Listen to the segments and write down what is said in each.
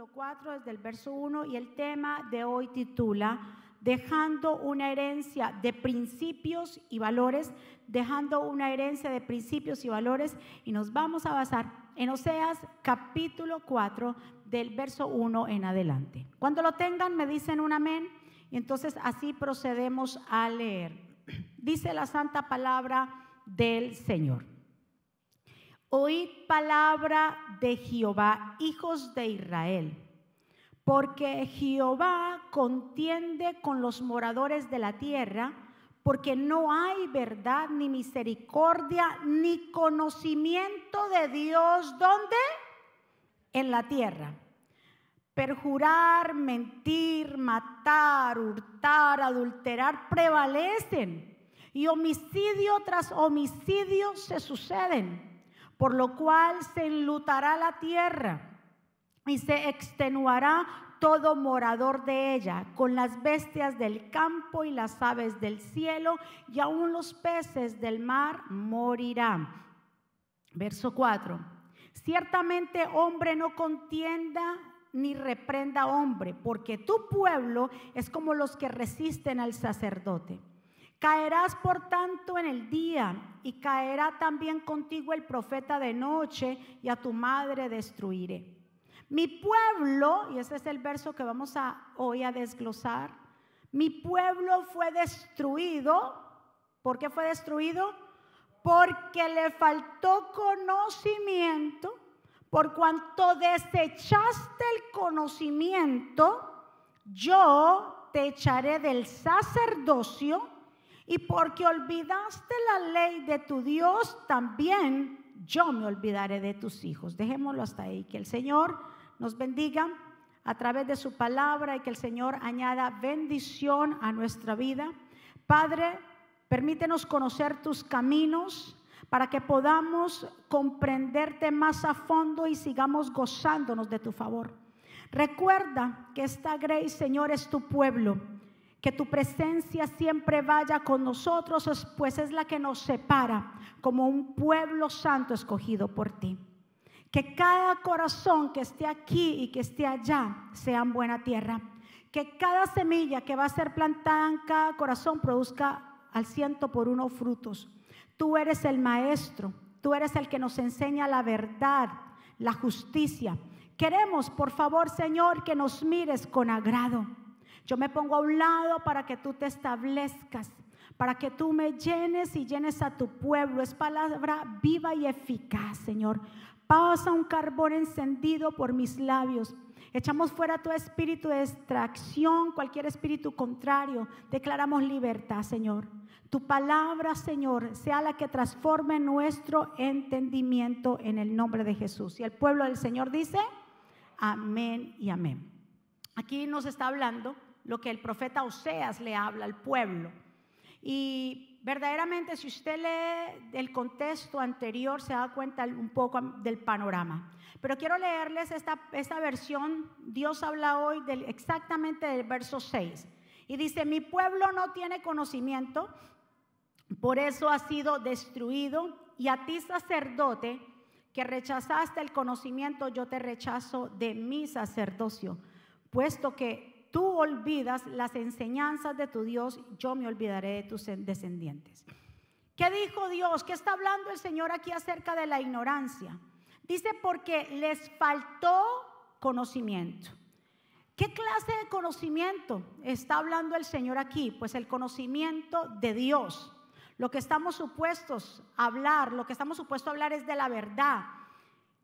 capítulo 4, desde el verso 1, y el tema de hoy titula Dejando una herencia de principios y valores, dejando una herencia de principios y valores, y nos vamos a basar en Oseas capítulo 4, del verso 1 en adelante. Cuando lo tengan, me dicen un amén, y entonces así procedemos a leer. Dice la santa palabra del Señor. Oíd palabra de Jehová, hijos de Israel, porque Jehová contiende con los moradores de la tierra, porque no hay verdad ni misericordia ni conocimiento de Dios. ¿Dónde? En la tierra. Perjurar, mentir, matar, hurtar, adulterar prevalecen y homicidio tras homicidio se suceden por lo cual se enlutará la tierra y se extenuará todo morador de ella, con las bestias del campo y las aves del cielo, y aún los peces del mar morirán. Verso 4. Ciertamente hombre no contienda ni reprenda hombre, porque tu pueblo es como los que resisten al sacerdote. Caerás por tanto en el día y caerá también contigo el profeta de noche y a tu madre destruiré. Mi pueblo, y ese es el verso que vamos a hoy a desglosar, mi pueblo fue destruido. ¿Por qué fue destruido? Porque le faltó conocimiento, por cuanto desechaste el conocimiento, yo te echaré del sacerdocio y porque olvidaste la ley de tu Dios, también yo me olvidaré de tus hijos. Dejémoslo hasta ahí. Que el Señor nos bendiga a través de su palabra y que el Señor añada bendición a nuestra vida. Padre, permítenos conocer tus caminos para que podamos comprenderte más a fondo y sigamos gozándonos de tu favor. Recuerda que esta Grace, Señor, es tu pueblo que tu presencia siempre vaya con nosotros, pues es la que nos separa como un pueblo santo escogido por ti. Que cada corazón que esté aquí y que esté allá sea en buena tierra. Que cada semilla que va a ser plantada en cada corazón produzca al ciento por uno frutos. Tú eres el maestro, tú eres el que nos enseña la verdad, la justicia. Queremos, por favor, Señor, que nos mires con agrado yo me pongo a un lado para que tú te establezcas, para que tú me llenes y llenes a tu pueblo. Es palabra viva y eficaz, Señor. Pasa un carbón encendido por mis labios. Echamos fuera todo espíritu de extracción, cualquier espíritu contrario. Declaramos libertad, Señor. Tu palabra, Señor, sea la que transforme nuestro entendimiento en el nombre de Jesús. Y el pueblo del Señor dice, amén y amén. Aquí nos está hablando lo que el profeta Oseas le habla al pueblo. Y verdaderamente si usted lee el contexto anterior se da cuenta un poco del panorama. Pero quiero leerles esta, esta versión. Dios habla hoy del, exactamente del verso 6. Y dice, mi pueblo no tiene conocimiento, por eso ha sido destruido. Y a ti sacerdote, que rechazaste el conocimiento, yo te rechazo de mi sacerdocio, puesto que tú olvidas las enseñanzas de tu Dios, yo me olvidaré de tus descendientes. ¿Qué dijo Dios? ¿Qué está hablando el Señor aquí acerca de la ignorancia? Dice porque les faltó conocimiento. ¿Qué clase de conocimiento está hablando el Señor aquí? Pues el conocimiento de Dios. Lo que estamos supuestos a hablar, lo que estamos supuestos a hablar es de la verdad,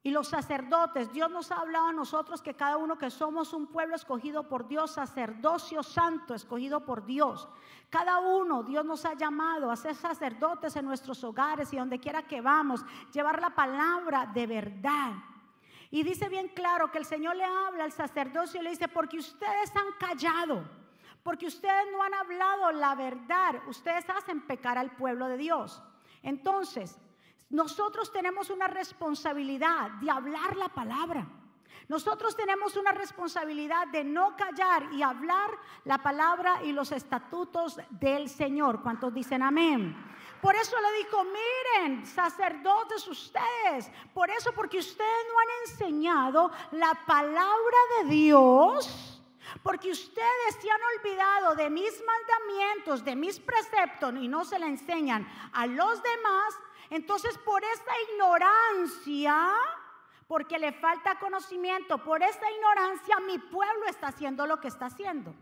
y los sacerdotes, Dios nos ha hablado a nosotros que cada uno que somos un pueblo escogido por Dios, sacerdocio santo escogido por Dios. Cada uno, Dios nos ha llamado a ser sacerdotes en nuestros hogares y donde quiera que vamos, llevar la palabra de verdad. Y dice bien claro que el Señor le habla al sacerdocio y le dice, porque ustedes han callado, porque ustedes no han hablado la verdad, ustedes hacen pecar al pueblo de Dios. Entonces, nosotros tenemos una responsabilidad de hablar la palabra. Nosotros tenemos una responsabilidad de no callar y hablar la palabra y los estatutos del Señor. ¿Cuántos dicen amén? Por eso le dijo, miren, sacerdotes ustedes. Por eso, porque ustedes no han enseñado la palabra de Dios. Porque ustedes se han olvidado de mis mandamientos, de mis preceptos y no se la enseñan a los demás. Entonces, por esta ignorancia, porque le falta conocimiento, por esta ignorancia mi pueblo está haciendo lo que está haciendo.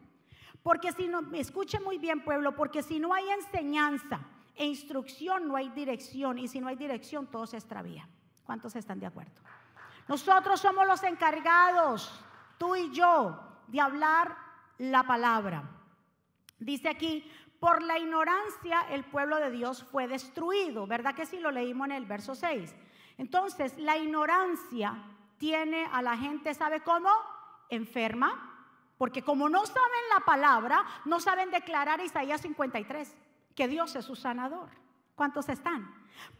Porque si no, escuche muy bien pueblo, porque si no hay enseñanza e instrucción, no hay dirección. Y si no hay dirección, todo se extravía. ¿Cuántos están de acuerdo? Nosotros somos los encargados, tú y yo, de hablar la palabra. Dice aquí, por la ignorancia el pueblo de Dios fue destruido, ¿verdad que sí lo leímos en el verso 6? Entonces, la ignorancia tiene a la gente, ¿sabe cómo? Enferma, porque como no saben la palabra, no saben declarar Isaías 53, que Dios es su sanador. ¿Cuántos están?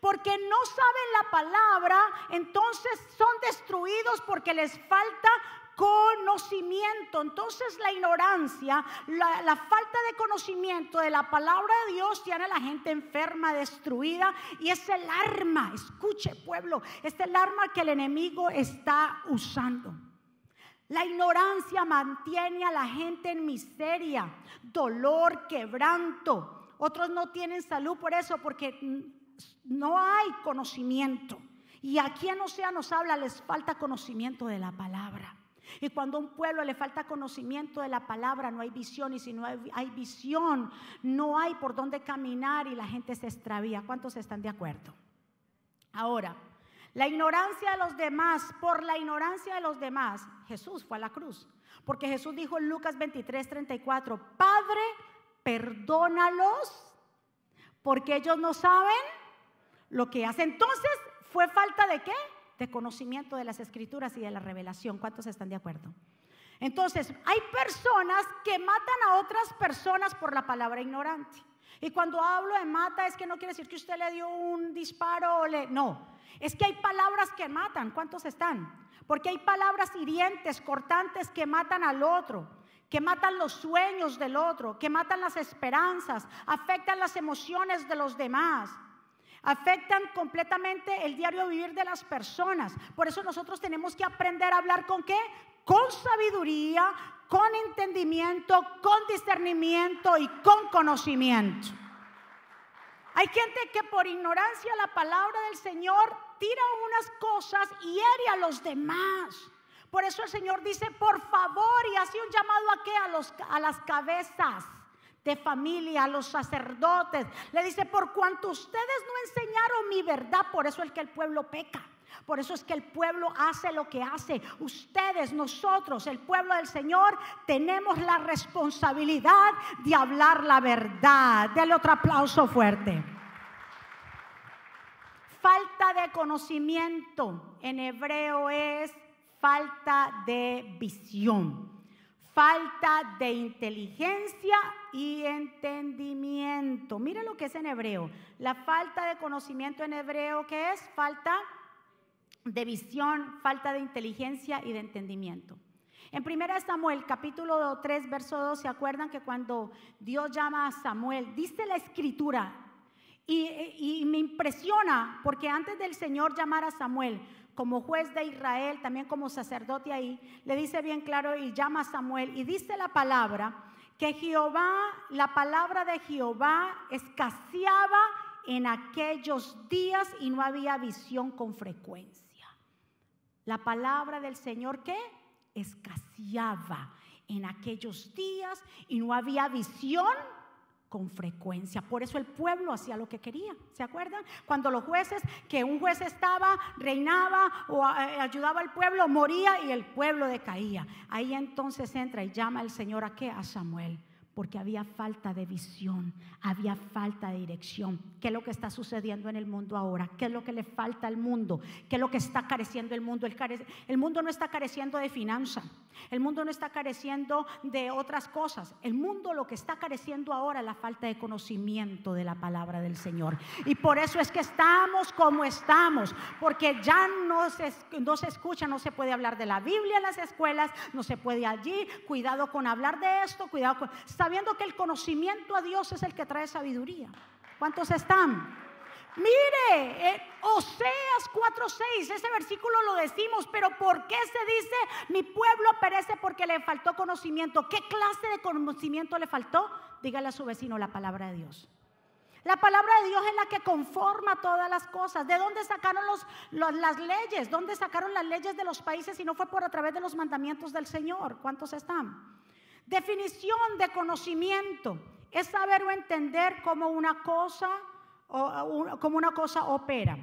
Porque no saben la palabra, entonces son destruidos porque les falta conocimiento. Entonces la ignorancia, la, falta de conocimiento de la palabra de Dios tiene a la gente enferma, destruida. Y es el arma, escuche pueblo, es el arma que el enemigo está usando. La ignorancia mantiene a la gente en miseria, dolor, quebranto. Otros no tienen salud por eso, porque no hay conocimiento. Y a quien no sea nos habla, les falta conocimiento de la palabra. Y cuando a un pueblo le falta conocimiento de la palabra, no hay visión. Y si no hay, visión, no hay por dónde caminar y la gente se extravía. ¿Cuántos están de acuerdo? Ahora, la ignorancia de los demás, por la ignorancia de los demás, Jesús fue a la cruz. Porque Jesús dijo en Lucas 23, 34, Padre, perdónalos porque ellos no saben lo que hacen. Entonces, ¿fue falta de qué? De conocimiento de las escrituras y de la revelación. ¿Cuántos están de acuerdo? Entonces, hay personas que matan a otras personas por la palabra ignorante. Y cuando hablo de mata es que no quiere decir que usted le dio un disparo o le... No, es que hay palabras que matan. ¿Cuántos están? Porque hay palabras hirientes, cortantes que matan al otro, que matan los sueños del otro, que matan las esperanzas, afectan las emociones de los demás afectan completamente el diario vivir de las personas. Por eso nosotros tenemos que aprender a hablar con qué? Con sabiduría, con entendimiento, con discernimiento y con conocimiento. Hay gente que por ignorancia la palabra del Señor tira unas cosas y hiere a los demás. Por eso el Señor dice, por favor, y hace un llamado a qué? A, los, a las cabezas de familia, a los sacerdotes. Le dice, por cuanto ustedes no enseñaron mi verdad, por eso es que el pueblo peca. Por eso es que el pueblo hace lo que hace. Ustedes, nosotros, el pueblo del Señor, tenemos la responsabilidad de hablar la verdad. Dele otro aplauso fuerte. Falta de conocimiento en hebreo es falta de visión falta de inteligencia y entendimiento. Mire lo que es en hebreo. La falta de conocimiento en hebreo, ¿qué es? Falta de visión, falta de inteligencia y de entendimiento. En 1 Samuel, capítulo 3, verso 2, ¿se acuerdan que cuando Dios llama a Samuel, dice la escritura, y, y me impresiona, porque antes del Señor llamar a Samuel, como juez de Israel, también como sacerdote ahí, le dice bien claro y llama a Samuel y dice la palabra que Jehová, la palabra de Jehová escaseaba en aquellos días y no había visión con frecuencia. La palabra del Señor que escaseaba en aquellos días y no había visión con frecuencia. Por eso el pueblo hacía lo que quería. ¿Se acuerdan? Cuando los jueces, que un juez estaba, reinaba o eh, ayudaba al pueblo, moría y el pueblo decaía. Ahí entonces entra y llama el Señor a qué? A Samuel porque había falta de visión, había falta de dirección. ¿Qué es lo que está sucediendo en el mundo ahora? ¿Qué es lo que le falta al mundo? ¿Qué es lo que está careciendo el mundo? El, mundo no está careciendo de finanza, el mundo no está careciendo de otras cosas. El mundo lo que está careciendo ahora es la falta de conocimiento de la palabra del Señor. Y por eso es que estamos como estamos, porque ya no se, no se escucha, no se puede hablar de la Biblia en las escuelas, no se puede allí, cuidado con hablar de esto, cuidado con sabiendo que el conocimiento a Dios es el que trae sabiduría. ¿Cuántos están? Mire, Oseas 4:6, ese versículo lo decimos, pero ¿por qué se dice mi pueblo perece porque le faltó conocimiento? ¿Qué clase de conocimiento le faltó? Dígale a su vecino la palabra de Dios. La palabra de Dios es la que conforma todas las cosas. ¿De dónde sacaron los, las leyes? ¿Dónde sacaron las leyes de los países si no fue por a través de los mandamientos del Señor? ¿Cuántos están? Definición de conocimiento es saber o entender cómo una cosa o, como una cosa opera.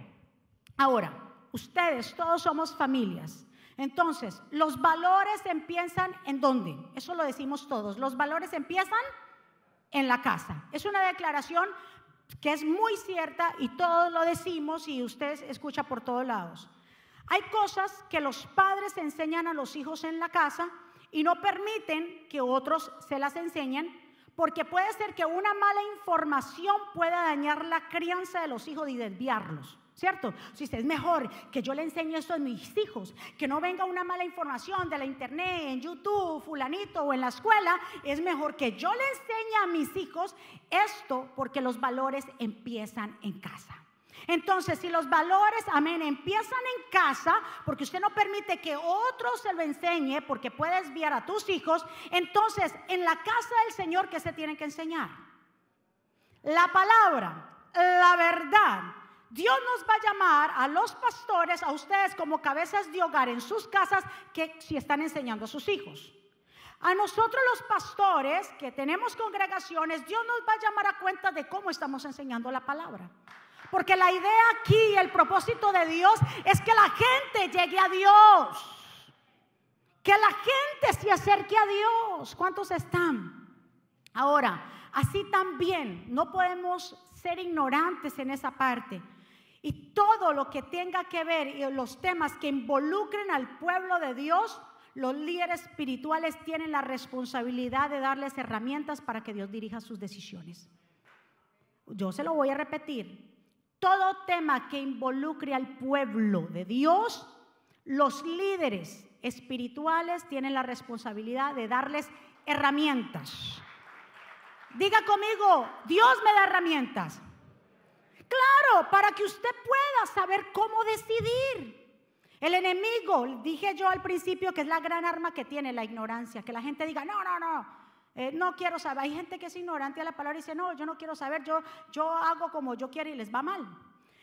Ahora, ustedes todos somos familias. Entonces, los valores empiezan en dónde? Eso lo decimos todos. Los valores empiezan en la casa. Es una declaración que es muy cierta y todos lo decimos y usted escucha por todos lados. Hay cosas que los padres enseñan a los hijos en la casa y no permiten que otros se las enseñen porque puede ser que una mala información pueda dañar la crianza de los hijos y desviarlos. ¿Cierto? Si es mejor que yo le enseñe esto a mis hijos, que no venga una mala información de la internet, en YouTube, fulanito o en la escuela, es mejor que yo le enseñe a mis hijos esto porque los valores empiezan en casa. Entonces, si los valores, amén, empiezan en casa, porque usted no permite que otro se lo enseñe, porque puede desviar a tus hijos, entonces en la casa del Señor, ¿qué se tiene que enseñar? La palabra, la verdad. Dios nos va a llamar a los pastores, a ustedes como cabezas de hogar en sus casas, que si están enseñando a sus hijos. A nosotros los pastores que tenemos congregaciones, Dios nos va a llamar a cuenta de cómo estamos enseñando la palabra. Porque la idea aquí, el propósito de Dios es que la gente llegue a Dios. Que la gente se acerque a Dios. ¿Cuántos están? Ahora, así también no podemos ser ignorantes en esa parte. Y todo lo que tenga que ver y los temas que involucren al pueblo de Dios, los líderes espirituales tienen la responsabilidad de darles herramientas para que Dios dirija sus decisiones. Yo se lo voy a repetir todo tema que involucre al pueblo de Dios, los líderes espirituales tienen la responsabilidad de darles herramientas. Diga conmigo, Dios me da herramientas. Claro, para que usted pueda saber cómo decidir. El enemigo, dije yo al principio que es la gran arma que tiene la ignorancia, que la gente diga, no, no, no, eh, no quiero saber. Hay gente que es ignorante a la palabra y dice, no, yo no quiero saber, yo, yo hago como yo quiero y les va mal.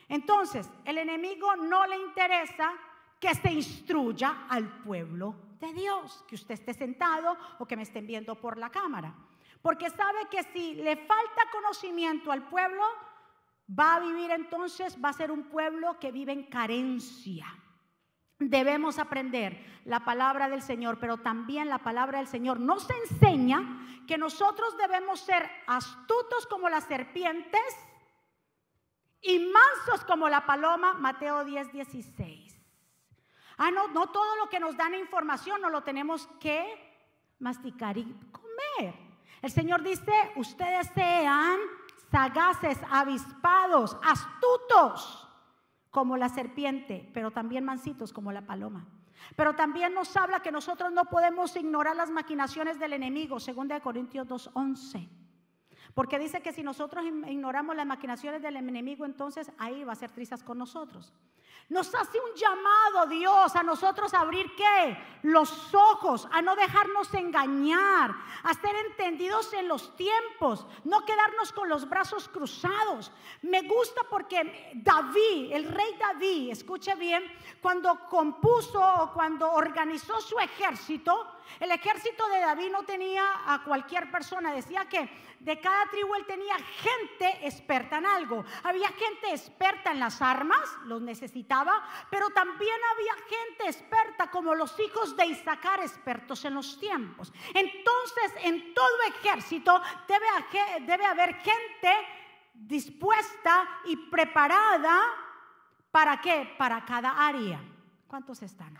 Entonces, el enemigo no le interesa que se instruya al pueblo de Dios, que usted esté sentado o que me estén viendo por la cámara. Porque sabe que si le falta conocimiento al pueblo, va a vivir entonces, va a ser un pueblo que vive en carencia. Debemos aprender la palabra del Señor, pero también la palabra del Señor nos enseña que nosotros debemos ser astutos como las serpientes y mansos como la paloma, Mateo 10, 16. Ah, no, no todo lo que nos dan información no lo tenemos que masticar y comer. El Señor dice, ustedes sean sagaces, avispados, astutos como la serpiente, pero también mansitos como la paloma. Pero también nos habla que nosotros no podemos ignorar las maquinaciones del enemigo, según Corintios 2:11. Porque dice que si nosotros ignoramos las maquinaciones del enemigo, entonces ahí va a ser trizas con nosotros. Nos hace un llamado Dios a nosotros a abrir qué? Los ojos, a no dejarnos engañar, a ser entendidos en los tiempos, no quedarnos con los brazos cruzados. Me gusta porque David, el rey David, escuche bien, cuando compuso o cuando organizó su ejército, el ejército de David no tenía a cualquier persona, decía que de cada tribu él tenía gente experta en algo. Había gente experta en las armas, los necesitaba, pero también había gente experta como los hijos de Isaacar, expertos en los tiempos. Entonces, en todo ejército debe, debe haber gente dispuesta y preparada para qué? Para cada área. ¿Cuántos están?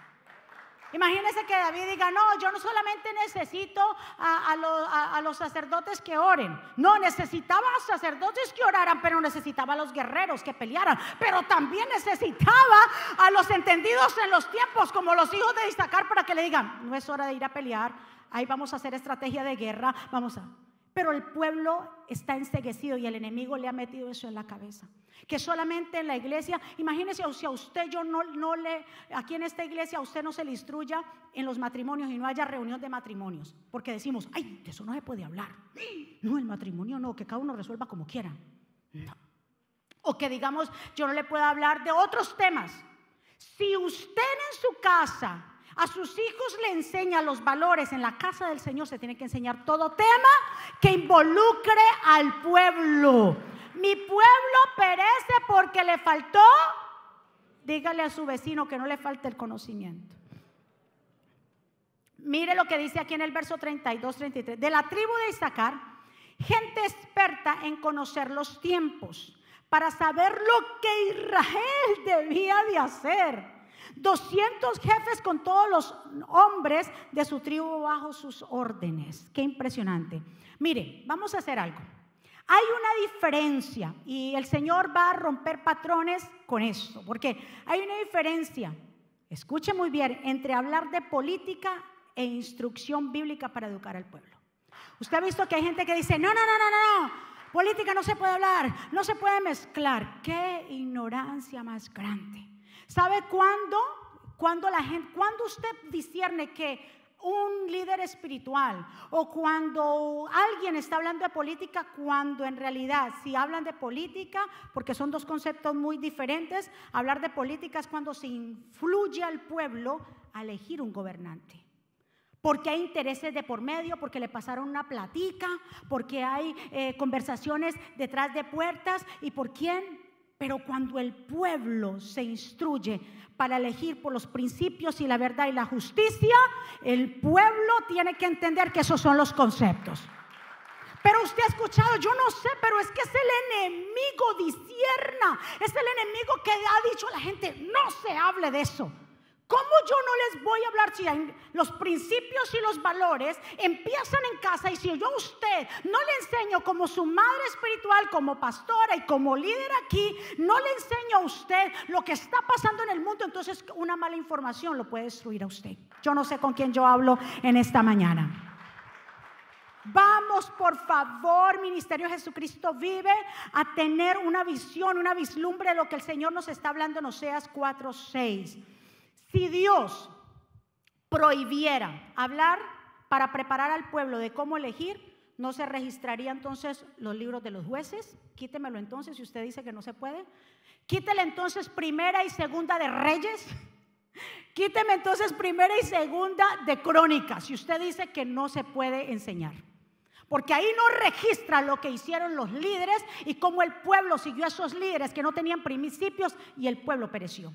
Imagínense que David diga, no, yo no solamente necesito a, los sacerdotes que oren, no, necesitaba sacerdotes que oraran, pero necesitaba a los guerreros que pelearan, pero también necesitaba a los entendidos en los tiempos, como los hijos de Isaacar, para que le digan, no es hora de ir a pelear, ahí vamos a hacer estrategia de guerra, vamos a... Pero el pueblo está enseguecido y el enemigo le ha metido eso en la cabeza. Que solamente en la iglesia, imagínese si a usted yo no, no le, aquí en esta iglesia a usted no se le instruya en los matrimonios y no haya reunión de matrimonios. Porque decimos, ay, de eso no se puede hablar. No, el matrimonio no, que cada uno resuelva como quiera. O que digamos, yo no le puedo hablar de otros temas. Si usted en su casa a sus hijos le enseña los valores en la casa del Señor, se tiene que enseñar todo tema que involucre al pueblo. Mi pueblo perece porque le faltó, dígale a su vecino que no le falte el conocimiento. Mire lo que dice aquí en el verso 32, 33. De la tribu de Isaacar, gente experta en conocer los tiempos, para saber lo que Israel debía de hacer 200 jefes con todos los hombres de su tribu bajo sus órdenes. Qué impresionante. Mire, vamos a hacer algo. Hay una diferencia y el Señor va a romper patrones con esto, porque hay una diferencia, escuche muy bien, entre hablar de política e instrucción bíblica para educar al pueblo. Usted ha visto que hay gente que dice, no, no, no, no, no, no, política no se puede hablar, no se puede mezclar. Qué ignorancia más grande. ¿Sabe cuándo? Cuando la gente, cuando usted discierne que un líder espiritual o cuando alguien está hablando de política, cuando en realidad si hablan de política, porque son dos conceptos muy diferentes, hablar de política es cuando se influye al pueblo a elegir un gobernante. Porque hay intereses de por medio, porque le pasaron una platica, porque hay eh, conversaciones detrás de puertas y por quién pero cuando el pueblo se instruye para elegir por los principios y la verdad y la justicia, el pueblo tiene que entender que esos son los conceptos. Pero usted ha escuchado, yo no sé, pero es que es el enemigo disierna, es el enemigo que ha dicho a la gente, no se hable de eso. ¿Cómo yo no les voy a hablar si los principios y los valores empiezan en casa y si yo a usted no le enseño como su madre espiritual, como pastora y como líder aquí, no le enseño a usted lo que está pasando en el mundo, entonces una mala información lo puede destruir a usted. Yo no sé con quién yo hablo en esta mañana. Vamos, por favor, Ministerio Jesucristo vive a tener una visión, una vislumbre de lo que el Señor nos está hablando en Oseas 4:6. Si Dios prohibiera hablar para preparar al pueblo de cómo elegir, no se registraría entonces los libros de los jueces. Quítemelo entonces si usted dice que no se puede. Quítele entonces primera y segunda de reyes. Quíteme entonces primera y segunda de crónicas si usted dice que no se puede enseñar. Porque ahí no registra lo que hicieron los líderes y cómo el pueblo siguió a esos líderes que no tenían principios y el pueblo pereció.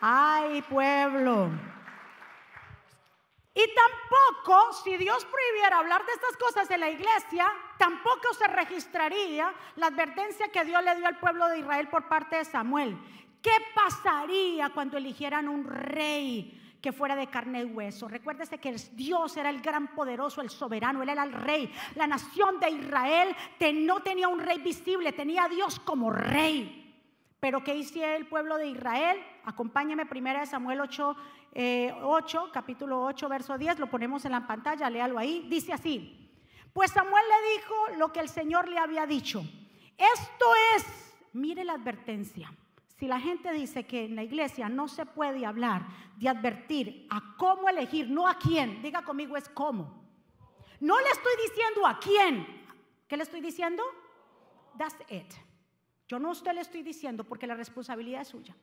Ay, pueblo. Y tampoco, si Dios prohibiera hablar de estas cosas en la iglesia, tampoco se registraría la advertencia que Dios le dio al pueblo de Israel por parte de Samuel. ¿Qué pasaría cuando eligieran un rey que fuera de carne y hueso? Recuérdese que Dios era el gran poderoso, el soberano, Él era el rey. La nación de Israel no tenía un rey visible, tenía a Dios como rey. Pero ¿qué hicieron el pueblo de Israel? Acompáñame primero de Samuel 8, 8, eh, capítulo 8, verso 10, lo ponemos en la pantalla, léalo ahí. Dice así, pues Samuel le dijo lo que el Señor le había dicho. Esto es, mire la advertencia. Si la gente dice que en la iglesia no se puede hablar de advertir a cómo elegir, no a quién, diga conmigo es cómo. No le estoy diciendo a quién. ¿Qué le estoy diciendo? That's it. Yo no a usted le estoy diciendo porque la responsabilidad es suya.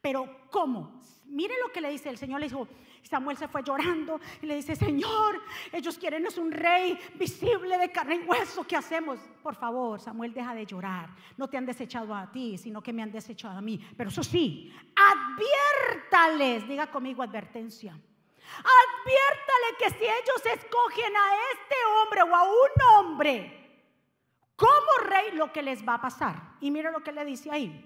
Pero ¿cómo? Mire lo que le dice el Señor. Le dijo, Samuel se fue llorando y le dice, Señor, ellos quieren es un rey visible de carne y hueso. ¿Qué hacemos? Por favor, Samuel, deja de llorar. No te han desechado a ti, sino que me han desechado a mí. Pero eso sí, adviértales. Diga conmigo advertencia. Adviértale que si ellos escogen a este hombre o a un hombre como rey, lo que les va a pasar. Y mire lo que le dice ahí.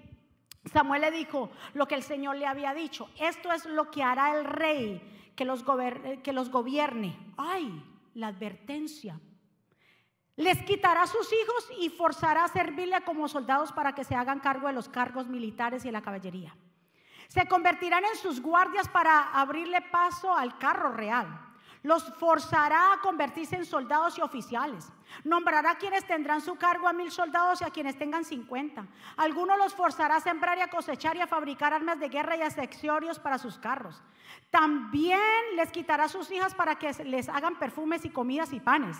Samuel le dijo lo que el Señor le había dicho. Esto es lo que hará el rey que los, que los gobierne. Ay, la advertencia. Les quitará sus hijos y forzará a servirle como soldados para que se hagan cargo de los cargos militares y la caballería. Se convertirán en sus guardias para abrirle paso al carro real. Los forzará a convertirse en soldados y oficiales. Nombrará a quienes tendrán su cargo a mil soldados y a quienes tengan cincuenta. Algunos los forzará a sembrar y a cosechar y a fabricar armas de guerra y accesorios para sus carros. También les quitará sus hijas para que les hagan perfumes y comidas y panes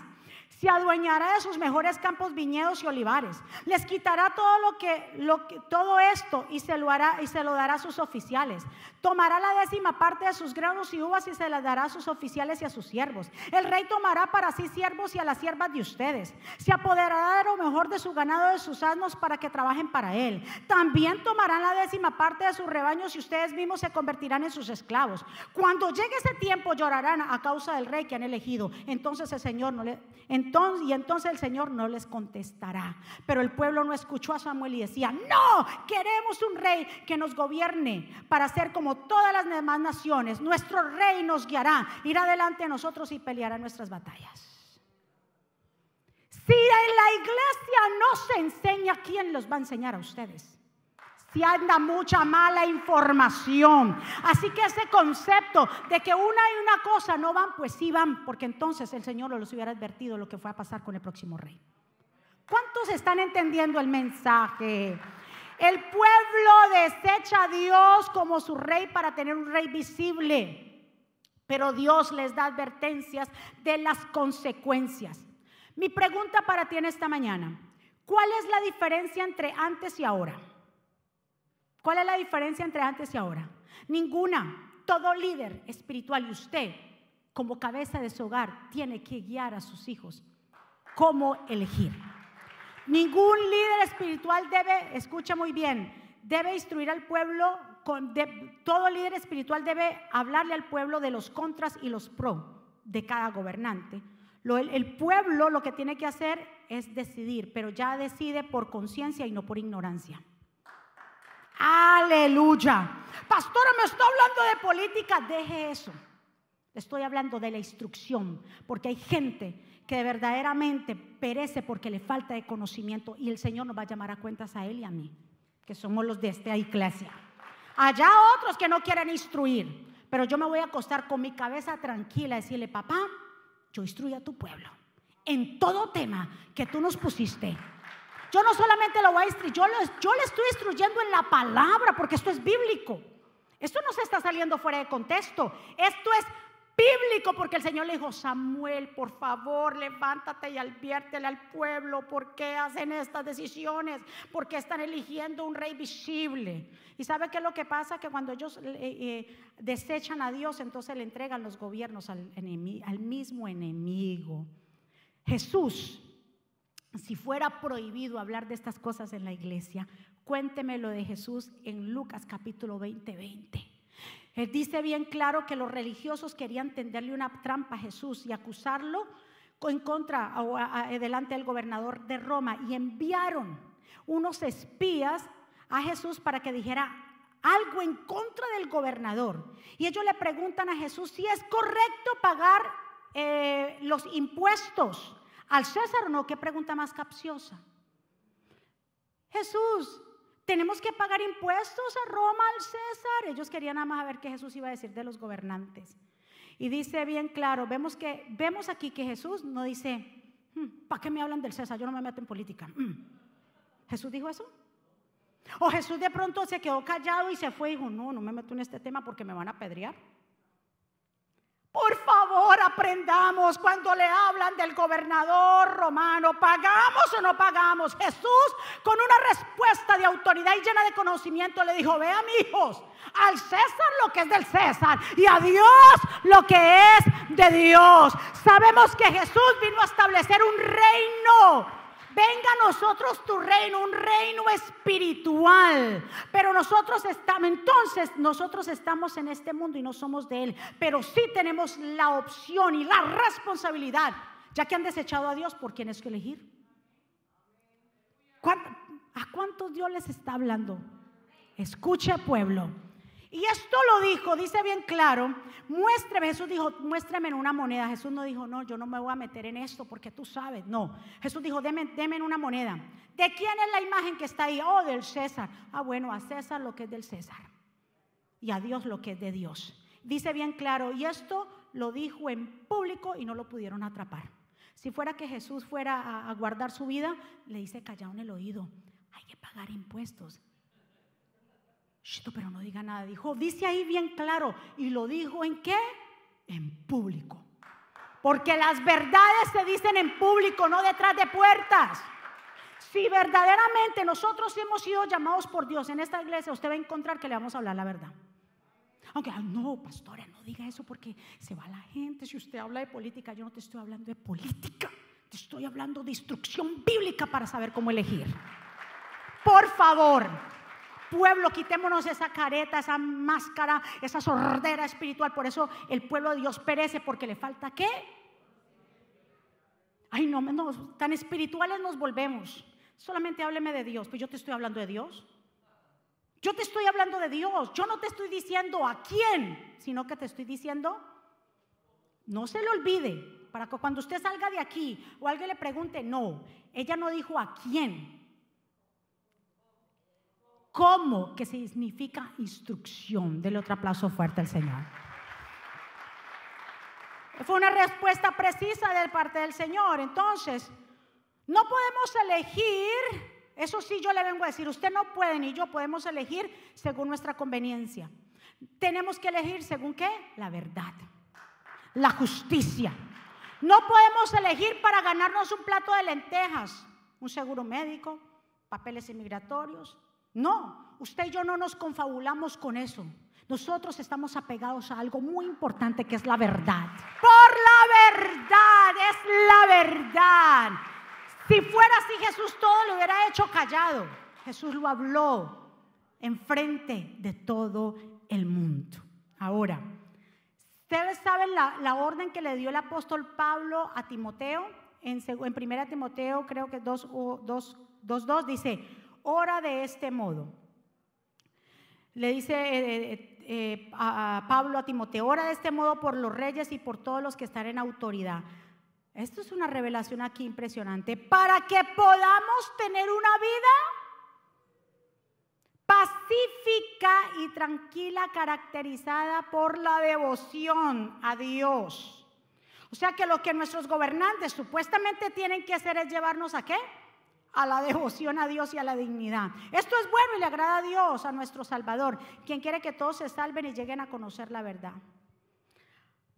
se adueñará de sus mejores campos, viñedos y olivares. Les quitará todo lo que, todo esto y se lo hará y se lo dará a sus oficiales. Tomará la décima parte de sus granos y uvas y se las dará a sus oficiales y a sus siervos. El rey tomará para sí siervos y a las siervas de ustedes. Se apoderará de lo mejor de su ganado, de sus asnos para que trabajen para él. También tomarán la décima parte de sus rebaños y ustedes mismos se convertirán en sus esclavos. Cuando llegue ese tiempo llorarán a causa del rey que han elegido. Entonces el Señor no le y entonces el Señor no les contestará. Pero el pueblo no escuchó a Samuel y decía, no, queremos un rey que nos gobierne para ser como todas las demás naciones. Nuestro rey nos guiará, irá delante de nosotros y peleará nuestras batallas. Si en la iglesia no se enseña, ¿quién los va a enseñar a ustedes? Si anda mucha mala información. Así que ese concepto de que una y una cosa no van, pues sí van, porque entonces el Señor los hubiera advertido lo que fue a pasar con el próximo rey. ¿Cuántos están entendiendo el mensaje? El pueblo desecha a Dios como su rey para tener un rey visible, pero Dios les da advertencias de las consecuencias. Mi pregunta para ti en esta mañana, ¿cuál es la diferencia entre antes y ahora? ¿Cuál es la diferencia entre antes y ahora? Ninguna. Todo líder espiritual y usted, como cabeza de su hogar, tiene que guiar a sus hijos cómo elegir. Ningún líder espiritual debe, escucha muy bien, debe instruir al pueblo, con, todo líder espiritual debe hablarle al pueblo de los contras y los pro de cada gobernante. el pueblo lo que tiene que hacer es decidir, pero ya decide por conciencia y no por ignorancia. Aleluya. Pastora, me está hablando de política. Deje eso. Estoy hablando de la instrucción, porque hay gente que verdaderamente perece porque le falta de conocimiento y el Señor nos va a llamar a cuentas a él y a mí, que somos los de esta iglesia. Allá otros que no quieren instruir, pero yo me voy a acostar con mi cabeza tranquila y decirle, papá, yo instruyo a tu pueblo en todo tema que tú nos pusiste yo no solamente lo voy a instruir, yo, le estoy instruyendo en la palabra, porque esto es bíblico. Esto no se está saliendo fuera de contexto. Esto es bíblico porque el Señor le dijo, Samuel, por favor, levántate y adviértele al pueblo por qué hacen estas decisiones, por qué están eligiendo un rey visible. Y sabe qué es lo que pasa, que cuando ellos eh, eh, desechan a Dios, entonces le entregan los gobiernos al mismo enemigo. Jesús si fuera prohibido hablar de estas cosas en la iglesia, cuénteme lo de Jesús en Lucas capítulo 20, 20. Él dice bien claro que los religiosos querían tenderle una trampa a Jesús y acusarlo en contra o delante del gobernador de Roma y enviaron unos espías a Jesús para que dijera algo en contra del gobernador. Y ellos le preguntan a Jesús si es correcto pagar eh, los impuestos ¿Al César no? ¿Qué pregunta más capciosa? Jesús, ¿tenemos que pagar impuestos a Roma, al César? Ellos querían nada más ver qué Jesús iba a decir de los gobernantes. Y dice bien claro, vemos, que, vemos aquí que Jesús no dice, hmm, ¿para qué me hablan del César? Yo no me meto en política. Hmm. ¿Jesús dijo eso? O Jesús de pronto se quedó callado y se fue y dijo, no, no me meto en este tema porque me van a apedrear. Por favor, aprendamos cuando le hablan del gobernador romano, ¿pagamos o no pagamos? Jesús, con una respuesta de autoridad y llena de conocimiento, le dijo, vean hijos, al César lo que es del César y a Dios lo que es de Dios. Sabemos que Jesús vino a establecer un reino venga a nosotros tu reino, un reino espiritual. Pero nosotros estamos, entonces nosotros estamos en este mundo y no somos de él, pero sí tenemos la opción y la responsabilidad, ya que han desechado a Dios, ¿por quién es que elegir? ¿A cuántos Dios les está hablando? Escuche pueblo. Y esto lo dijo, dice bien claro, muéstrame, Jesús dijo, muéstrame en una moneda. Jesús no dijo, no, yo no me voy a meter en esto porque tú sabes. No, Jesús dijo, deme, deme una moneda. ¿De quién es la imagen que está ahí? Oh, del César. Ah, bueno, a César lo que es del César. Y a Dios lo que es de Dios. Dice bien claro, y esto lo dijo en público y no lo pudieron atrapar. Si fuera que Jesús fuera a, guardar su vida, le dice callado en el oído, hay que pagar impuestos. Pero no diga nada. Dijo, dice ahí bien claro. ¿Y lo dijo en qué? En público. Porque las verdades se dicen en público, no detrás de puertas. Si verdaderamente nosotros hemos sido llamados por Dios en esta iglesia, usted va a encontrar que le vamos a hablar la verdad. Aunque, no, pastora, no diga eso porque se va la gente. Si usted habla de política, yo no te estoy hablando de política. Te estoy hablando de instrucción bíblica para saber cómo elegir. Por favor, pueblo, quitémonos esa careta, esa máscara, esa sordera espiritual. Por eso el pueblo de Dios perece porque le falta qué? Ay, no, no, tan espirituales nos volvemos. Solamente hábleme de Dios. Pues yo te estoy hablando de Dios. Yo te estoy hablando de Dios. Yo no te estoy diciendo a quién, sino que te estoy diciendo, no se le olvide, para que cuando usted salga de aquí o alguien le pregunte, no, ella no dijo a quién. ¿Cómo? Que significa instrucción. Dele otro aplauso fuerte al Señor. Fue una respuesta precisa de parte del Señor. Entonces, no podemos elegir eso sí yo le vengo a decir, usted no puede ni yo podemos elegir según nuestra conveniencia. Tenemos que elegir según qué? La verdad, la justicia. No podemos elegir para ganarnos un plato de lentejas, un seguro médico, papeles inmigratorios. No, usted y yo no nos confabulamos con eso. Nosotros estamos apegados a algo muy importante que es la verdad. Por la verdad, es la verdad. Si fuera así, Jesús todo lo hubiera hecho callado. Jesús lo habló enfrente de todo el mundo. Ahora, ustedes saben la, orden que le dio el apóstol Pablo a Timoteo. En, en 1 Timoteo, creo que 2.2 dice, ora de este modo. Le dice eh, eh, eh, Pablo a Timoteo, ora de este modo por los reyes y por todos los que están en autoridad esto es una revelación aquí impresionante. Para que podamos tener una vida pacífica y tranquila caracterizada por la devoción a Dios. O sea que lo que nuestros gobernantes supuestamente tienen que hacer es llevarnos a qué? A la devoción a Dios y a la dignidad. Esto es bueno y le agrada a Dios, a nuestro Salvador, quien quiere que todos se salven y lleguen a conocer la verdad.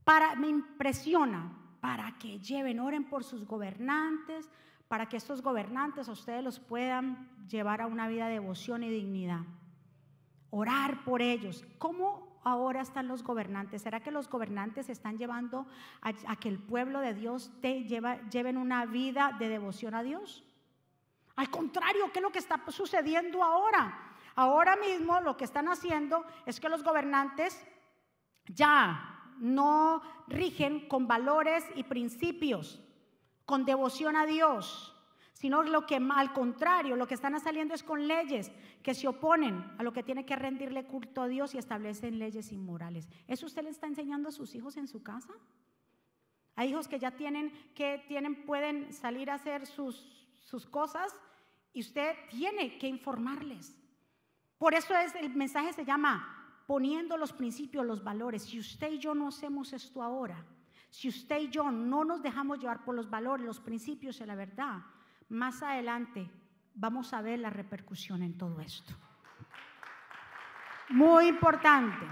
Para, me impresiona para que lleven, oren por sus gobernantes, para que estos gobernantes a ustedes los puedan llevar a una vida de devoción y dignidad. Orar por ellos. ¿Cómo ahora están los gobernantes? ¿Será que los gobernantes están llevando a, que el pueblo de Dios te lleva, lleven una vida de devoción a Dios? Al contrario, ¿qué es lo que está sucediendo ahora? Ahora mismo lo que están haciendo es que los gobernantes ya no rigen con valores y principios, con devoción a Dios, sino lo que al contrario, lo que están saliendo es con leyes que se oponen a lo que tiene que rendirle culto a Dios y establecen leyes inmorales. ¿Eso usted le está enseñando a sus hijos en su casa? Hay hijos que ya tienen, que tienen, pueden salir a hacer sus, sus cosas y usted tiene que informarles. Por eso es, el mensaje se llama poniendo los principios, los valores. Si usted y yo no hacemos esto ahora, si usted y yo no nos dejamos llevar por los valores, los principios y la verdad, más adelante vamos a ver la repercusión en todo esto. Muy importante.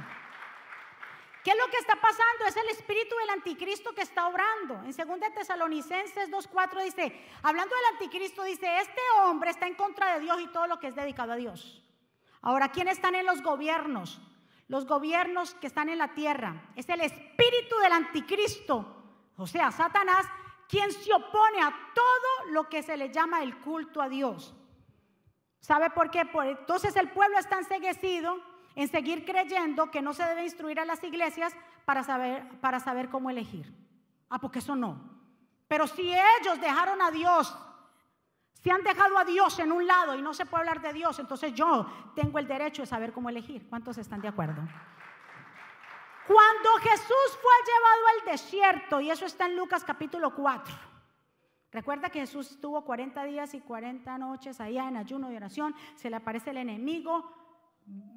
¿Qué es lo que está pasando? Es el espíritu del anticristo que está obrando. En 2 Tesalonicenses 2.4 dice, hablando del anticristo, dice, este hombre está en contra de Dios y todo lo que es dedicado a Dios. Ahora, ¿quiénes están en los gobiernos? los gobiernos que están en la tierra. Es el espíritu del anticristo, o sea, Satanás, quien se opone a todo lo que se le llama el culto a Dios. ¿Sabe por qué? entonces el pueblo está enseguecido en seguir creyendo que no se debe instruir a las iglesias para saber, para saber cómo elegir. Ah, porque eso no. Pero si ellos dejaron a Dios si han dejado a Dios en un lado y no se puede hablar de Dios, entonces yo tengo el derecho de saber cómo elegir. ¿Cuántos están de acuerdo? Cuando Jesús fue llevado al desierto, y eso está en Lucas capítulo 4, recuerda que Jesús estuvo 40 días y 40 noches allá en ayuno y oración, se le aparece el enemigo,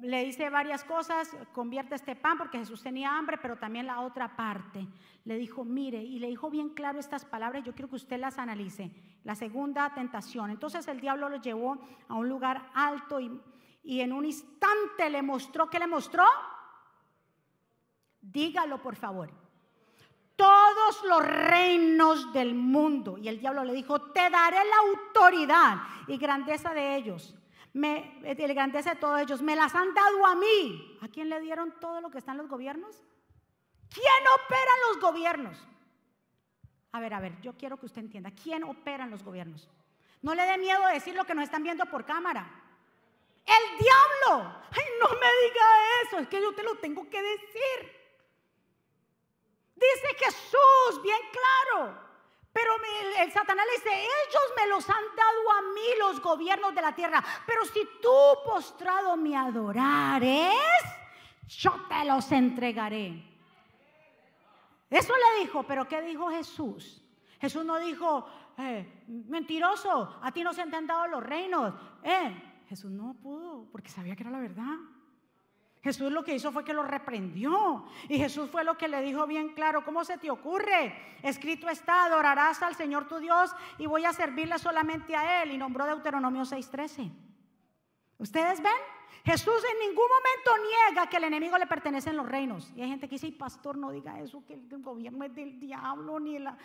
le dice varias cosas, convierte este pan porque Jesús tenía hambre, pero también la otra parte. Le dijo, mire, y le dijo bien claro estas palabras, yo quiero que usted las analice. La segunda tentación. Entonces el diablo lo llevó a un lugar alto y, y en un instante le mostró, ¿qué le mostró? Dígalo por favor. Todos los reinos del mundo. Y el diablo le dijo, te daré la autoridad y grandeza de ellos me, el grandeza de todos ellos, me las han dado a mí. ¿A quién le dieron todo lo que están los gobiernos? ¿Quién opera en los gobiernos? A ver, a ver, yo quiero que usted entienda. ¿Quién opera en los gobiernos? No le dé miedo decir lo que nos están viendo por cámara. El diablo. Ay, no me diga eso, es que yo te lo tengo que decir. Dice Jesús, bien claro. Pero el Satanás le dice, ellos me los han dado a mí los gobiernos de la tierra. Pero si tú postrado me adorares, yo te los entregaré. Eso le dijo, pero ¿qué dijo Jesús? Jesús no dijo, eh, mentiroso, a ti no se han dado los reinos. Eh, Jesús no pudo porque sabía que era la verdad. Jesús lo que hizo fue que lo reprendió. Y Jesús fue lo que le dijo bien claro, ¿cómo se te ocurre? Escrito está, adorarás al Señor tu Dios y voy a servirle solamente a Él. Y nombró Deuteronomio 6:13. ¿Ustedes ven? Jesús en ningún momento niega que el enemigo le pertenecen los reinos. Y hay gente que dice, pastor, no diga eso, que el gobierno es del diablo, ni la...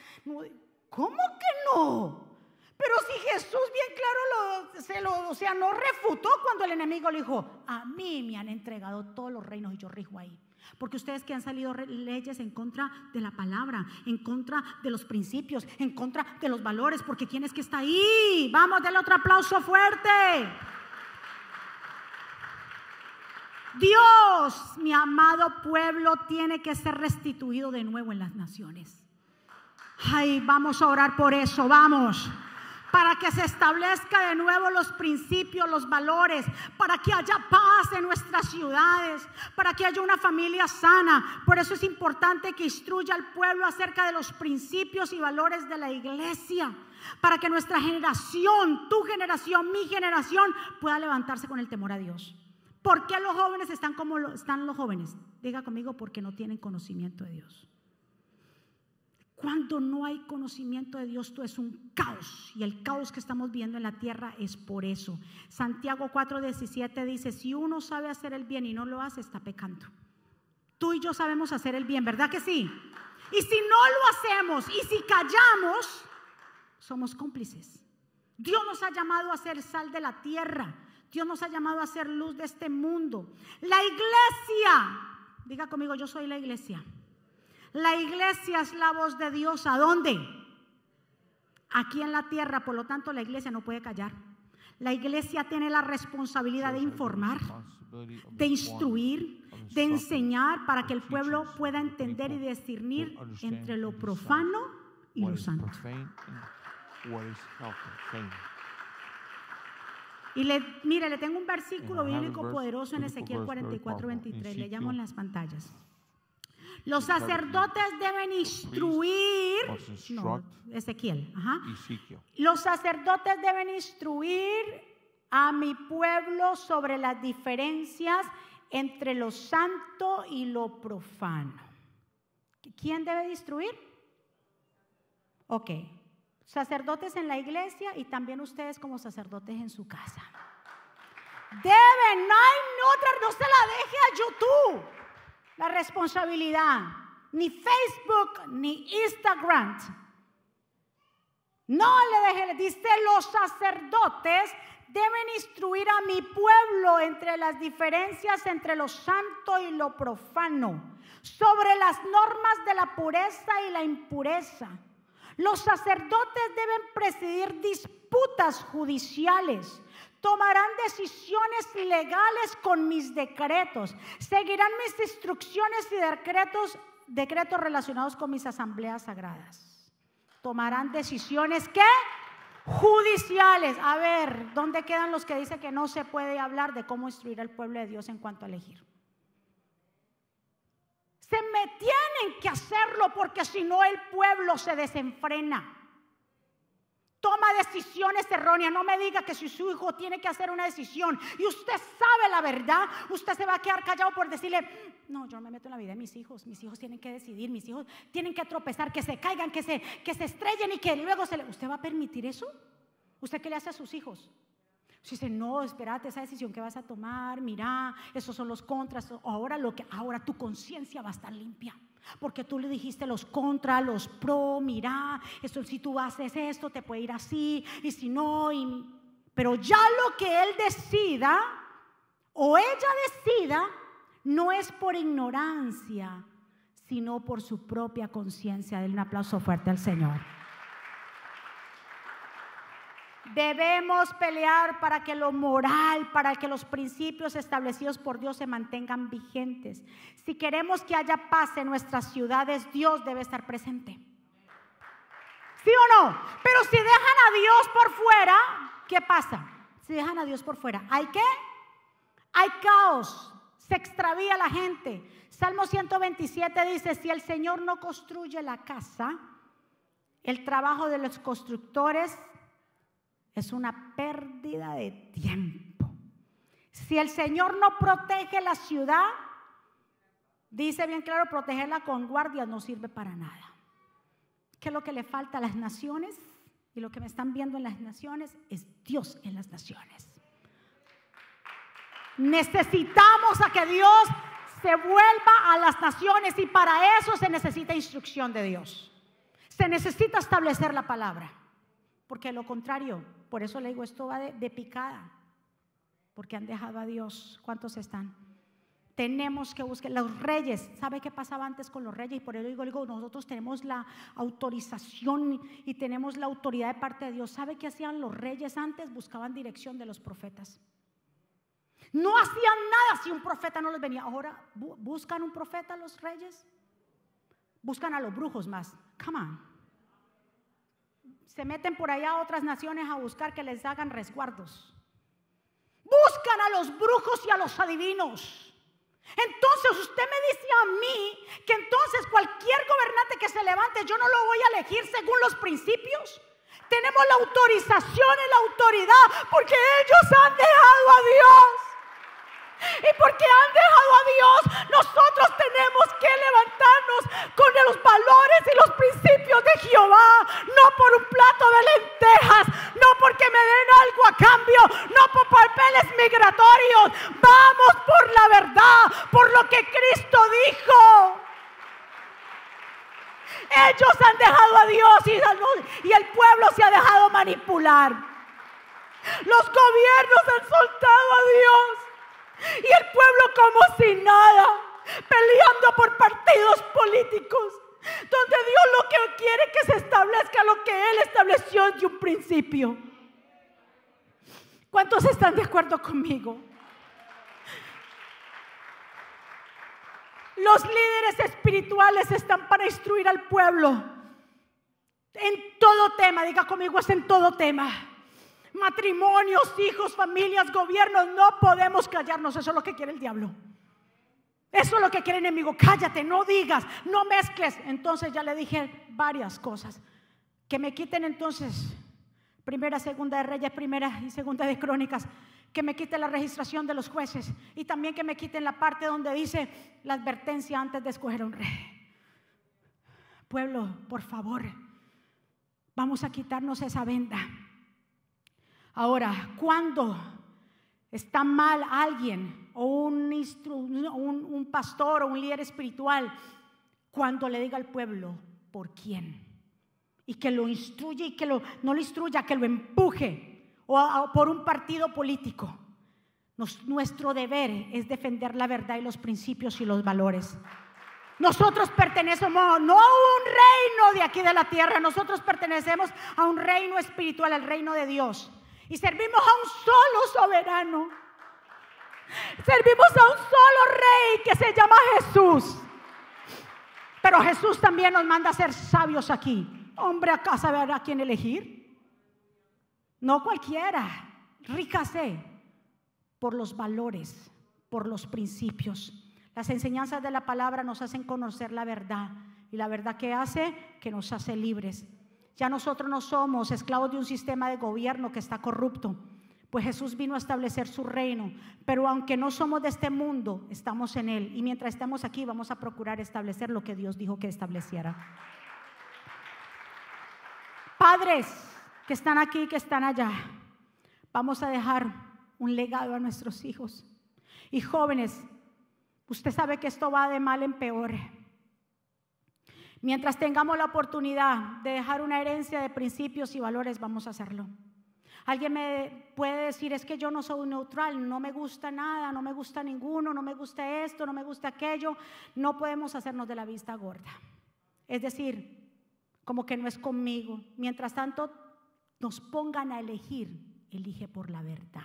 ¿Cómo que no? Pero si Jesús bien claro lo, se lo, o sea, no refutó cuando el enemigo le dijo, a mí me han entregado todos los reinos y yo rijo ahí. Porque ustedes que han salido leyes en contra de la palabra, en contra de los principios, en contra de los valores, porque ¿quién es que está ahí? Vamos, denle otro aplauso fuerte. Dios, mi amado pueblo, tiene que ser restituido de nuevo en las naciones. Ay, vamos a orar por eso, vamos para que se establezca de nuevo los principios, los valores, para que haya paz en nuestras ciudades, para que haya una familia sana. Por eso es importante que instruya al pueblo acerca de los principios y valores de la iglesia, para que nuestra generación, tu generación, mi generación, pueda levantarse con el temor a Dios. ¿Por qué los jóvenes están como están los jóvenes? Diga conmigo, porque no tienen conocimiento de Dios. Cuando no hay conocimiento de Dios, todo es un caos. Y el caos que estamos viendo en la tierra es por eso. Santiago 4:17 dice, si uno sabe hacer el bien y no lo hace, está pecando. Tú y yo sabemos hacer el bien, ¿verdad que sí? Y si no lo hacemos y si callamos, somos cómplices. Dios nos ha llamado a ser sal de la tierra. Dios nos ha llamado a ser luz de este mundo. La iglesia, diga conmigo, yo soy la iglesia. La iglesia es la voz de Dios. ¿A dónde? Aquí en la tierra. Por lo tanto, la iglesia no puede callar. La iglesia tiene la responsabilidad de informar, de instruir, de enseñar para que el pueblo pueda entender y discernir entre lo profano y lo santo. Y le, mire, le tengo un versículo bíblico poderoso en Ezequiel 44, 23. Le llamo en las pantallas. Los sacerdotes deben instruir, no, Ezequiel, Los sacerdotes deben instruir a mi pueblo sobre las diferencias entre lo santo y lo profano. ¿Quién debe instruir? Ok, sacerdotes en la iglesia y también ustedes como sacerdotes en su casa. Deben, no hay otra, no se la deje a YouTube la responsabilidad. Ni Facebook ni Instagram. No le deje, dice los sacerdotes deben instruir a mi pueblo entre las diferencias entre lo santo y lo profano, sobre las normas de la pureza y la impureza. Los sacerdotes deben presidir disputas judiciales tomarán decisiones legales con mis decretos, seguirán mis instrucciones y decretos, decretos relacionados con mis asambleas sagradas. Tomarán decisiones que judiciales. A ver, ¿dónde quedan los que dicen que no se puede hablar de cómo instruir al pueblo de Dios en cuanto a elegir? Se me tienen que hacerlo porque si no el pueblo se desenfrena. Toma decisiones erróneas. No me diga que si su hijo tiene que hacer una decisión y usted sabe la verdad, usted se va a quedar callado por decirle, no, yo no me meto en la vida de mis hijos. Mis hijos tienen que decidir, mis hijos tienen que tropezar, que se caigan, que se, que se estrellen y que luego se le... ¿Usted va a permitir eso? ¿Usted qué le hace a sus hijos? Si dice, no, espérate, esa decisión que vas a tomar, mira, esos son los contras. Ahora, lo que, ahora tu conciencia va a estar limpia. Porque tú le dijiste los contras, los pro, mira, esto, si tú haces esto, te puede ir así, y si no, pero ya lo que él decida o ella decida no es por ignorancia, sino por su propia conciencia. Denle un aplauso fuerte al Señor. Debemos pelear para que lo moral, para que los principios establecidos por Dios se mantengan vigentes. Si queremos que haya paz en nuestras ciudades, Dios debe estar presente. ¿Sí o no? Pero si dejan a Dios por fuera, ¿qué pasa? Si dejan a Dios por fuera, ¿hay qué? Hay caos, se extravía la gente. Salmo 127 dice, si el Señor no construye la casa, el trabajo de los constructores es una pérdida de tiempo. Si el Señor no protege la ciudad, dice bien claro, protegerla con guardias no sirve para nada. ¿Qué es lo que le falta a las naciones? Y lo que me están viendo en las naciones es Dios en las naciones. Necesitamos a que Dios se vuelva a las naciones y para eso se necesita instrucción de Dios. Se necesita establecer la palabra. Porque lo contrario, por eso le digo, esto va de, picada. Porque han dejado a Dios. ¿Cuántos están? Tenemos que buscar los reyes. ¿Sabe qué pasaba antes con los reyes? Y por eso digo, digo, nosotros tenemos la autorización y tenemos la autoridad de parte de Dios. ¿Sabe qué hacían los reyes antes? Buscaban dirección de los profetas. No hacían nada si un profeta no les venía. Ahora buscan un profeta los reyes. Buscan a los brujos más. Come on se meten por allá a otras naciones a buscar que les hagan resguardos. Buscan a los brujos y a los adivinos. Entonces usted me dice a mí que entonces cualquier gobernante que se levante yo no lo voy a elegir según los principios. Tenemos la autorización y la autoridad porque ellos han dejado a Dios. Y porque han dejado a Dios, nosotros tenemos que levantarnos con los valores y los principios de Jehová. No por un plato de lentejas, no porque me den algo a cambio, no por papeles migratorios. Vamos por la verdad, por lo que Cristo dijo. Ellos han dejado a Dios y, el pueblo se ha dejado manipular. Los gobiernos han soltado a Dios. Y el pueblo como si nada, peleando por partidos políticos, donde Dios lo que quiere que se establezca lo que Él estableció desde un principio. ¿Cuántos están de acuerdo conmigo? Los líderes espirituales están para instruir al pueblo en todo tema. Diga conmigo, es en todo tema matrimonios, hijos, familias, gobiernos, no podemos callarnos. Eso es lo que quiere el diablo. Eso es lo que quiere el enemigo. Cállate, no digas, no mezcles. Entonces ya le dije varias cosas. Que me quiten entonces primera, segunda de Reyes, primera y segunda de Crónicas. Que me quiten la registración de los jueces. Y también que me quiten la parte donde dice la advertencia antes de escoger un rey. Pueblo, por favor, vamos a quitarnos esa venda. Ahora, cuando está mal alguien o un, un, pastor o un líder espiritual, cuando le diga al pueblo, ¿por quién? Y que lo instruya y que lo, no lo instruya, que lo empuje o, por un partido político. nuestro deber es defender la verdad y los principios y los valores. Nosotros pertenecemos no a un reino de aquí de la tierra, nosotros pertenecemos a un reino espiritual, al reino de Dios. Y servimos a un solo soberano. Servimos a un solo rey que se llama Jesús. Pero Jesús también nos manda a ser sabios aquí. Hombre, acá saber a quién elegir. No cualquiera. Rícase por los valores, por los principios. Las enseñanzas de la palabra nos hacen conocer la verdad. Y la verdad que hace, que nos hace libres. Ya nosotros no somos esclavos de un sistema de gobierno que está corrupto, pues Jesús vino a establecer su reino. Pero aunque no somos de este mundo, estamos en él. Y mientras estemos aquí, vamos a procurar establecer lo que Dios dijo que estableciera. Padres que están aquí, que están allá, vamos a dejar un legado a nuestros hijos. Y jóvenes, usted sabe que esto va de mal en peor. Mientras tengamos la oportunidad de dejar una herencia de principios y valores, vamos a hacerlo. Alguien me puede decir, es que yo no soy neutral, no me gusta nada, no me gusta ninguno, no me gusta esto, no me gusta aquello. No podemos hacernos de la vista gorda. Es decir, como que no es conmigo. Mientras tanto, nos pongan a elegir, elige por la verdad.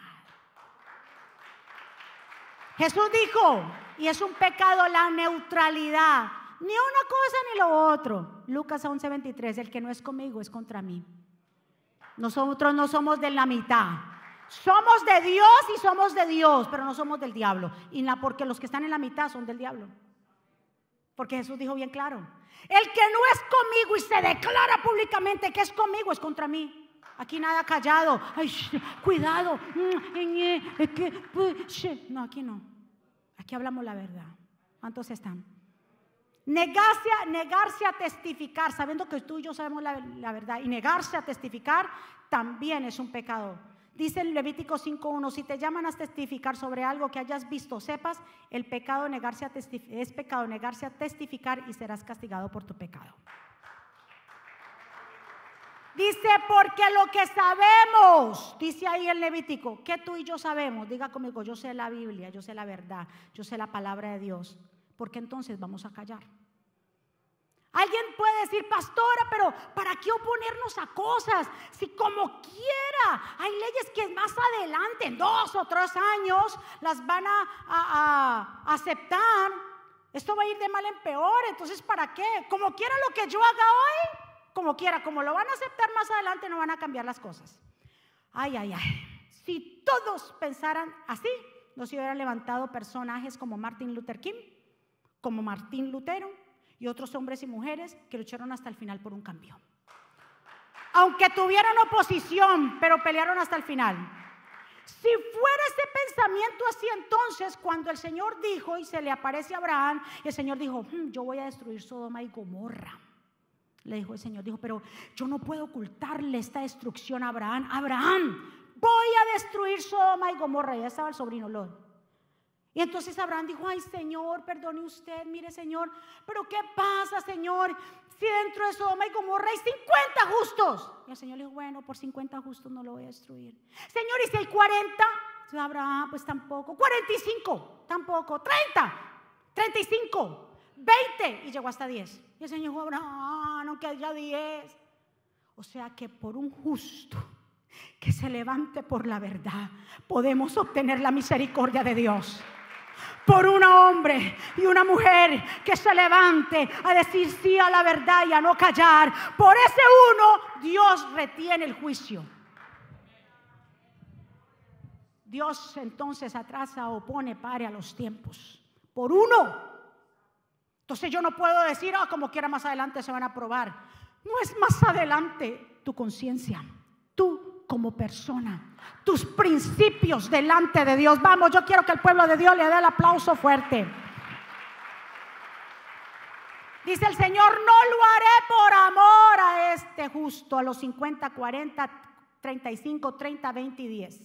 Jesús dijo, y es un pecado la neutralidad, ni una cosa ni lo otro. Lucas 11:23, el que no es conmigo es contra mí. Nosotros no somos de la mitad. Somos de Dios y somos de Dios, pero no somos del diablo. Y la, porque los que están en la mitad son del diablo. Porque Jesús dijo bien claro, el que no es conmigo y se declara públicamente que es conmigo es contra mí. Aquí nada callado. Ay, cuidado. No, aquí no. Aquí hablamos la verdad. ¿Cuántos están? Negarse a, negarse a testificar, sabiendo que tú y yo sabemos la, verdad, y negarse a testificar también es un pecado. Dice en Levítico 5.1, si te llaman a testificar sobre algo que hayas visto, sepas, el pecado negarse a es pecado negarse a testificar y serás castigado por tu pecado. Dice, porque lo que sabemos, dice ahí el Levítico, que tú y yo sabemos, diga conmigo, yo sé la Biblia, yo sé la verdad, yo sé la palabra de Dios porque entonces vamos a callar. Alguien puede decir, pastora, pero ¿para qué oponernos a cosas? Si como quiera, hay leyes que más adelante, dos o tres años, las van a, aceptar. Esto va a ir de mal en peor, entonces ¿para qué? Como quiera lo que yo haga hoy, como quiera, como lo van a aceptar más adelante, no van a cambiar las cosas. Ay, ay, ay. Si todos pensaran así, no se hubieran levantado personajes como Martin Luther King, como Martín Lutero y otros hombres y mujeres que lucharon hasta el final por un cambio. Aunque tuvieron oposición, pero pelearon hasta el final. Si fuera ese pensamiento así entonces, cuando el Señor dijo y se le aparece a Abraham, y el Señor dijo, hmm, yo voy a destruir Sodoma y Gomorra. Le dijo el Señor, dijo, pero yo no puedo ocultarle esta destrucción a Abraham. Abraham, voy a destruir Sodoma y Gomorra. Ya estaba el sobrino Lot. Y entonces Abraham dijo, ay Señor, perdone usted, mire Señor, pero ¿qué pasa Señor? Si dentro de Sodoma y Gomorra hay 50 justos. Y el Señor le dijo, bueno, por 50 justos no lo voy a destruir. Señor, ¿y si hay 40? Entonces Abraham, pues tampoco. 45, tampoco. 30, 35, 20. Y llegó hasta 10. Y el Señor dijo, Abraham, no que haya 10. O sea que por un justo que se levante por la verdad, podemos obtener la misericordia de Dios por un hombre y una mujer que se levante a decir sí a la verdad y a no callar. Por ese uno Dios retiene el juicio. Dios entonces atrasa o pone pare a los tiempos. Por uno. Entonces yo no puedo decir, oh, como quiera más adelante se van a probar. No es más adelante tu conciencia, como persona tus principios delante de Dios. Vamos, yo quiero que el pueblo de Dios le dé el aplauso fuerte. Dice el Señor, no lo haré por amor a este justo, a los 50, 40, 35, 30, 20 y 10.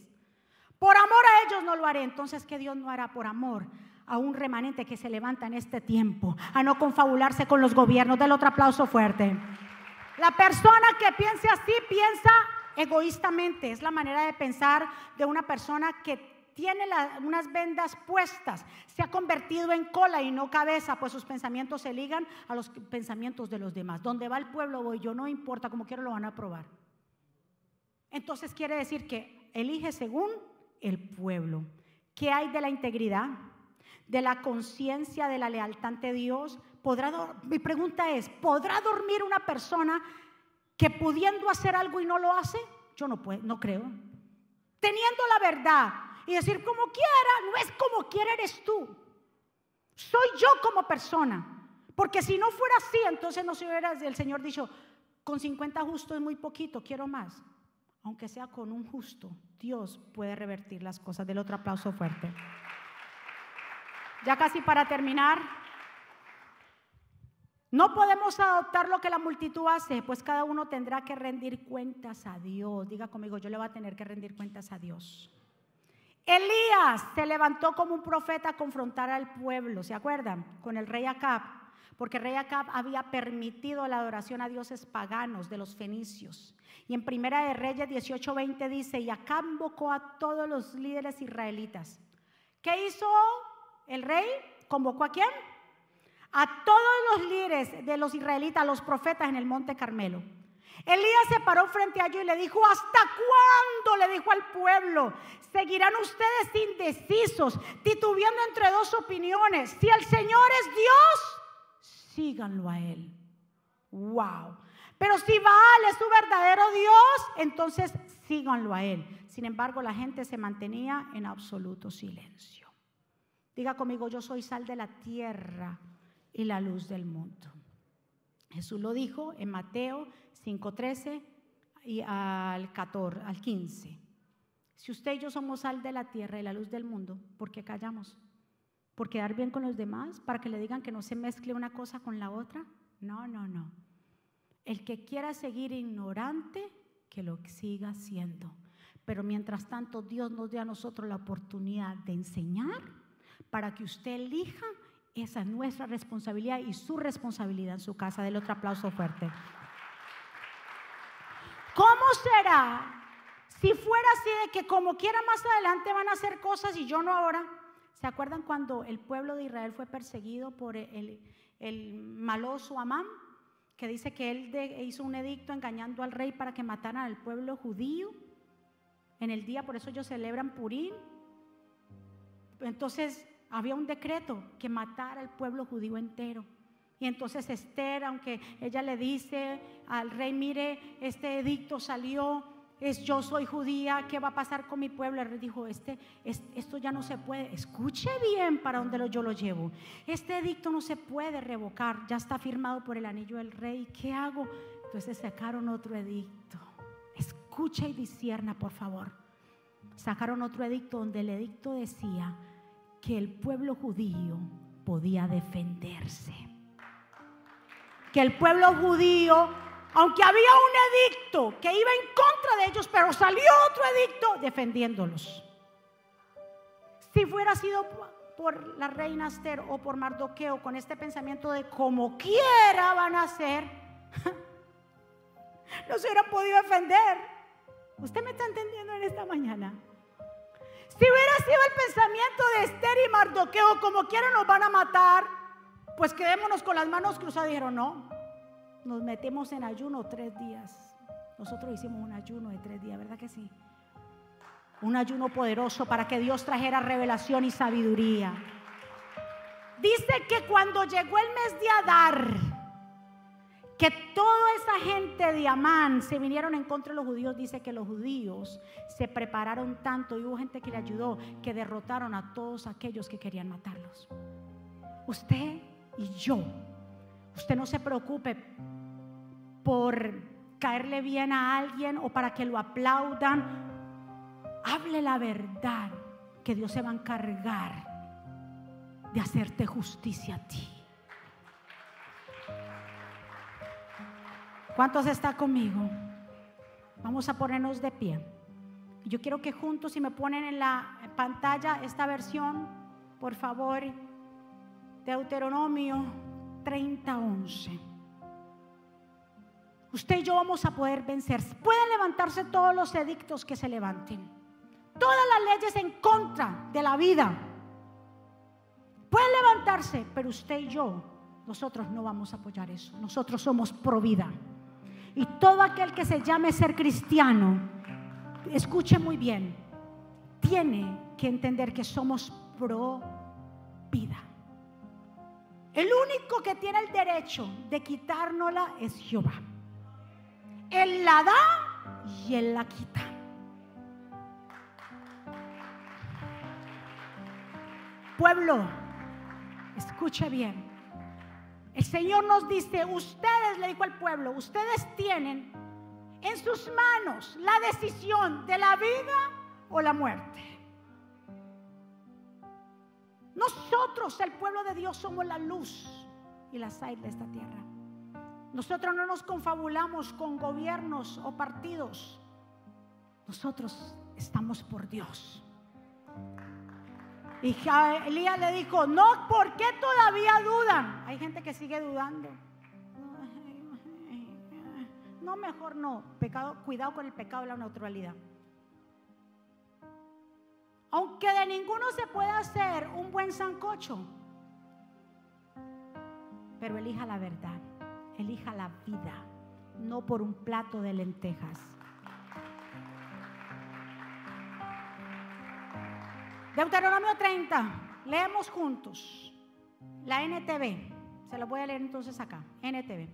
Por amor a ellos no lo haré. Entonces, ¿qué Dios no hará por amor? A un remanente que se levanta en este tiempo, a no confabularse con los gobiernos. Del otro aplauso fuerte. La persona que piense así piensa egoístamente, es la manera de pensar de una persona que tiene unas vendas puestas, se ha convertido en cola y no cabeza, pues sus pensamientos se ligan a los pensamientos de los demás. Donde va el pueblo voy yo, no importa, como quiero lo van a probar. Entonces quiere decir que elige según el pueblo. ¿Qué hay de la integridad? De la conciencia, de la lealtad ante Dios. ¿Podrá, mi pregunta es, ¿podrá dormir una persona que pudiendo hacer algo y no lo hace, yo no puedo, no creo. Teniendo la verdad y decir como quiera, no es como quiera eres tú. Soy yo como persona. Porque si no fuera así, entonces no se hubiera el Señor dicho, Con 50 justos es muy poquito, quiero más. Aunque sea con un justo, Dios puede revertir las cosas. Del otro aplauso fuerte. Ya casi para terminar. No podemos adoptar lo que la multitud hace, pues cada uno tendrá que rendir cuentas a Dios. Diga conmigo, yo le voy a tener que rendir cuentas a Dios. Elías se levantó como un profeta a confrontar al pueblo, ¿se acuerdan? Con el rey Acab, porque el rey Acab había permitido la adoración a dioses paganos de los fenicios. Y en Primera de Reyes 18:20 dice, y Acab convocó a todos los líderes israelitas. ¿Qué hizo el rey? ¿Convocó a quién? A todos los líderes de los israelitas, los profetas en el monte Carmelo. Elías se paró frente a ellos y le dijo, ¿hasta cuándo? Le dijo al pueblo, seguirán ustedes indecisos, titubeando entre dos opiniones. Si el Señor es Dios, síganlo a Él. Wow. Pero si Baal es su verdadero Dios, entonces síganlo a Él. Sin embargo, la gente se mantenía en absoluto silencio. Diga conmigo, yo soy sal de la tierra y la luz del mundo. Jesús lo dijo en Mateo 5:13 y al 14, al 15. Si usted y yo somos sal de la tierra y la luz del mundo, ¿por qué callamos? ¿Por quedar bien con los demás? ¿Para que le digan que no se mezcle una cosa con la otra? No, no, no. El que quiera seguir ignorante, que lo siga haciendo. Pero mientras tanto, Dios nos dé a nosotros la oportunidad de enseñar para que usted elija. Esa es nuestra responsabilidad y su responsabilidad en su casa. Del otro aplauso fuerte. ¿Cómo será si fuera así de que como quiera más adelante van a hacer cosas y yo no ahora? ¿Se acuerdan cuando el pueblo de Israel fue perseguido por el, maloso Amán? que dice que él hizo un edicto engañando al rey para que mataran al pueblo judío. En el día, por eso ellos celebran Purín. Entonces había un decreto que matara al pueblo judío entero. Y entonces Esther, aunque ella le dice al rey, mire, este edicto salió, es yo soy judía, ¿qué va a pasar con mi pueblo? El rey dijo, este, esto ya no se puede, escuche bien para dónde yo lo llevo. Este edicto no se puede revocar, ya está firmado por el anillo del rey, ¿qué hago? Entonces sacaron otro edicto. Escucha y disierna, por favor. Sacaron otro edicto donde el edicto decía que el pueblo judío podía defenderse. Que el pueblo judío aunque había un edicto que iba en contra de ellos, pero salió otro edicto defendiéndolos. Si fuera sido por la reina Esther o por Mardoqueo con este pensamiento de como quiera van a ser, no se hubieran podido defender. ¿Usted me está entendiendo en esta mañana? Si hubiera sido el pensamiento de Esther y Mardoqueo, como quiera nos van a matar, pues quedémonos con las manos cruzadas. Dijeron, no, nos metemos en ayuno tres días. Nosotros hicimos un ayuno de tres días, ¿verdad que sí? Un ayuno poderoso para que Dios trajera revelación y sabiduría. Dice que cuando llegó el mes de Adar, que toda esa gente de Amán se vinieron en contra de los judíos, dice que los judíos se prepararon tanto y hubo gente que le ayudó, que derrotaron a todos aquellos que querían matarlos. Usted y yo, usted no se preocupe por caerle bien a alguien o para que lo aplaudan. Hable la verdad, que Dios se va a encargar de hacerte justicia a ti. ¿Cuántos está conmigo? Vamos a ponernos de pie. Yo quiero que juntos, si me ponen en la pantalla esta versión, por favor, Deuteronomio 30:11 usted y yo vamos a poder vencer. Pueden levantarse todos los edictos que se levanten. Todas las leyes en contra de la vida. Pueden levantarse, pero usted y yo, nosotros no vamos a apoyar eso. Nosotros somos pro vida. Y todo aquel que se llame ser cristiano, escuche muy bien, tiene que entender que somos pro vida. El único que tiene el derecho de quitárnosla es Jehová. Él la da y Él la quita. Pueblo, escuche bien. El Señor nos dice, ustedes, le dijo al pueblo, ustedes tienen en sus manos la decisión de la vida o la muerte. Nosotros, el pueblo de Dios, somos la luz y la sal de esta tierra. Nosotros no nos confabulamos con gobiernos o partidos. Nosotros estamos por Dios. Y Elías le dijo, no, ¿por qué todavía dudan? Hay gente que sigue dudando. No, mejor no. Pecado, cuidado con el pecado de la neutralidad. Aunque de ninguno se pueda hacer un buen sancocho, pero elija la verdad, elija la vida, no por un plato de lentejas. Deuteronomio 30, leemos juntos. La NTV, se lo voy a leer entonces acá, NTV.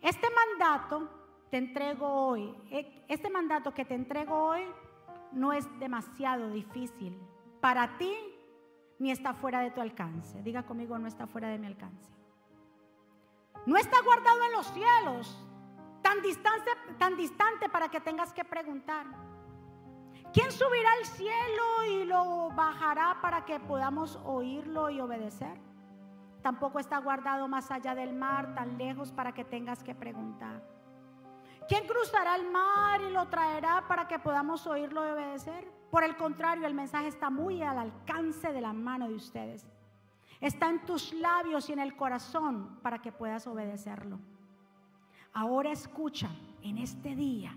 Este mandato te entrego hoy, eh, este mandato que te entrego hoy no es demasiado difícil para ti ni está fuera de tu alcance. Diga conmigo, no está fuera de mi alcance. No está guardado en los cielos, tan distante, tan distante para que tengas que preguntar. ¿Quién subirá al cielo y lo bajará para que podamos oírlo y obedecer? Tampoco está guardado más allá del mar, tan lejos para que tengas que preguntar. ¿Quién cruzará el mar y lo traerá para que podamos oírlo y obedecer? Por el contrario, el mensaje está muy al alcance de la mano de ustedes. Está en tus labios y en el corazón para que puedas obedecerlo. Ahora escucha, en este día,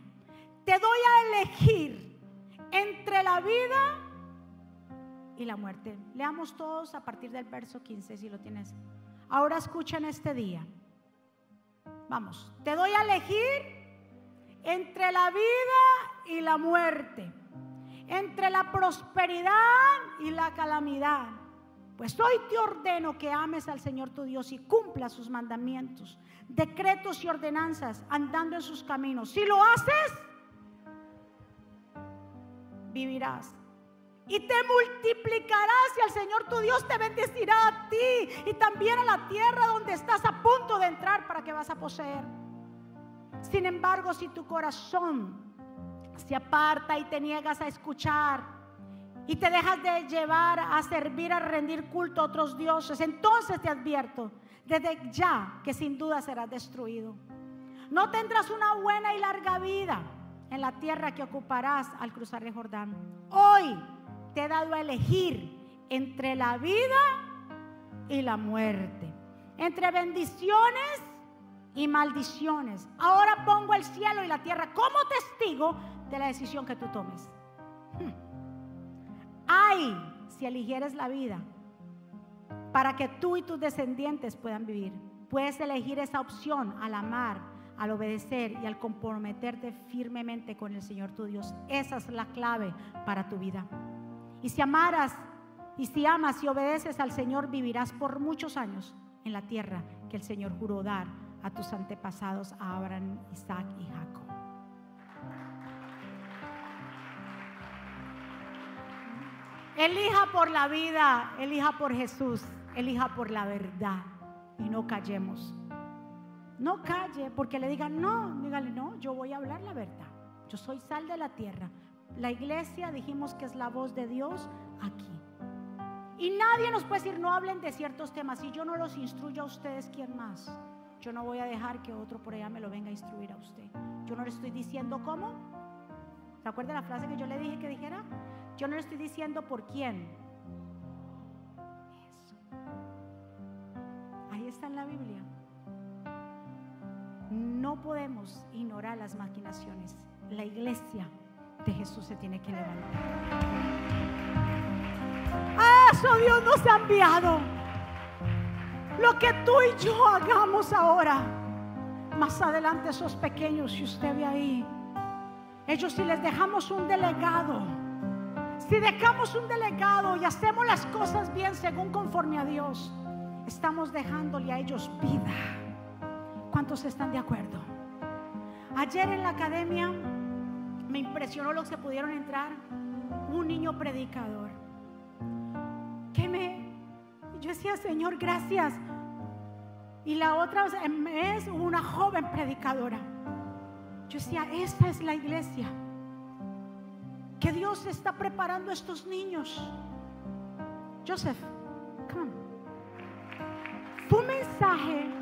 te doy a elegir entre la vida y la muerte. Leamos todos a partir del verso 15 si lo tienes. Ahora escucha en este día. Vamos, te doy a elegir entre la vida y la muerte, entre la prosperidad y la calamidad. Pues hoy te ordeno que ames al Señor tu Dios y cumpla sus mandamientos, decretos y ordenanzas, andando en sus caminos. Si lo haces, vivirás. Y te multiplicarás y el Señor tu Dios te bendecirá a ti y también a la tierra donde estás a punto de entrar para que vas a poseer. Sin embargo, si tu corazón se aparta y te niegas a escuchar y te dejas de llevar a servir, a rendir culto a otros dioses, entonces te advierto desde ya que sin duda serás destruido. No tendrás una buena y larga vida en la tierra que ocuparás al cruzar el Jordán. Hoy te he dado a elegir entre la vida y la muerte, entre bendiciones y maldiciones. Ahora pongo el cielo y la tierra como testigo de la decisión que tú tomes. Hmm. Ay, si eligieres la vida para que tú y tus descendientes puedan vivir. Puedes elegir esa opción al amar, al obedecer y al comprometerte firmemente con el Señor tu Dios. Esa es la clave para tu vida. Y si amaras y si amas y obedeces al Señor, vivirás por muchos años en la tierra que el Señor juró dar a tus antepasados, a Abraham, Isaac y Jacob. Elija por la vida, elija por Jesús, elija por la verdad y no callemos. No calle porque le digan, no, dígale, no, yo voy a hablar la verdad. Yo soy sal de la tierra. La iglesia dijimos que es la voz de Dios aquí. Y nadie nos puede decir, no hablen de ciertos temas. Y yo no los instruyo a ustedes, ¿quién más? Yo no voy a dejar que otro por allá me lo venga a instruir a usted. Yo no le estoy diciendo cómo. ¿Se acuerda la frase que yo le dije que dijera? Yo no le estoy diciendo por quién. Eso. Ahí está en la Biblia. No podemos ignorar las maquinaciones. La iglesia de Jesús se tiene que levantar. ¡Ah, eso Dios nos ha enviado! Lo que tú y yo hagamos ahora, más adelante esos pequeños, si usted ve ahí, ellos si les dejamos un delegado, si dejamos un delegado y hacemos las cosas bien según conforme a Dios, estamos dejándole a ellos vida. ¿Cuántos están de acuerdo? Ayer en la academia me impresionó los que pudieron entrar, un niño predicador. Que me, yo decía, Señor, gracias Y la otra es una joven predicadora. Yo decía, esta es la iglesia. Que Dios está preparando a estos niños. Joseph, come. Fue un mensaje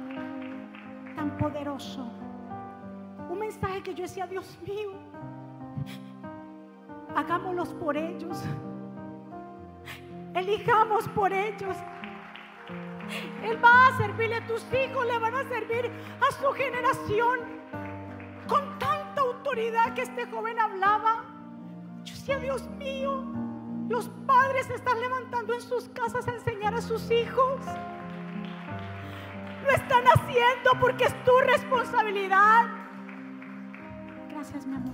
tan poderoso. Un mensaje que yo decía, Dios mío, hagámoslos por ellos. Elijamos por ellos. Él va a servirle a tus hijos, le van a servir a su generación con tanta autoridad que este joven hablaba. Yo decía, Dios mío, los padres están levantando en sus casas a enseñar a sus hijos. Están haciendo porque es tu responsabilidad. Gracias, mi amor.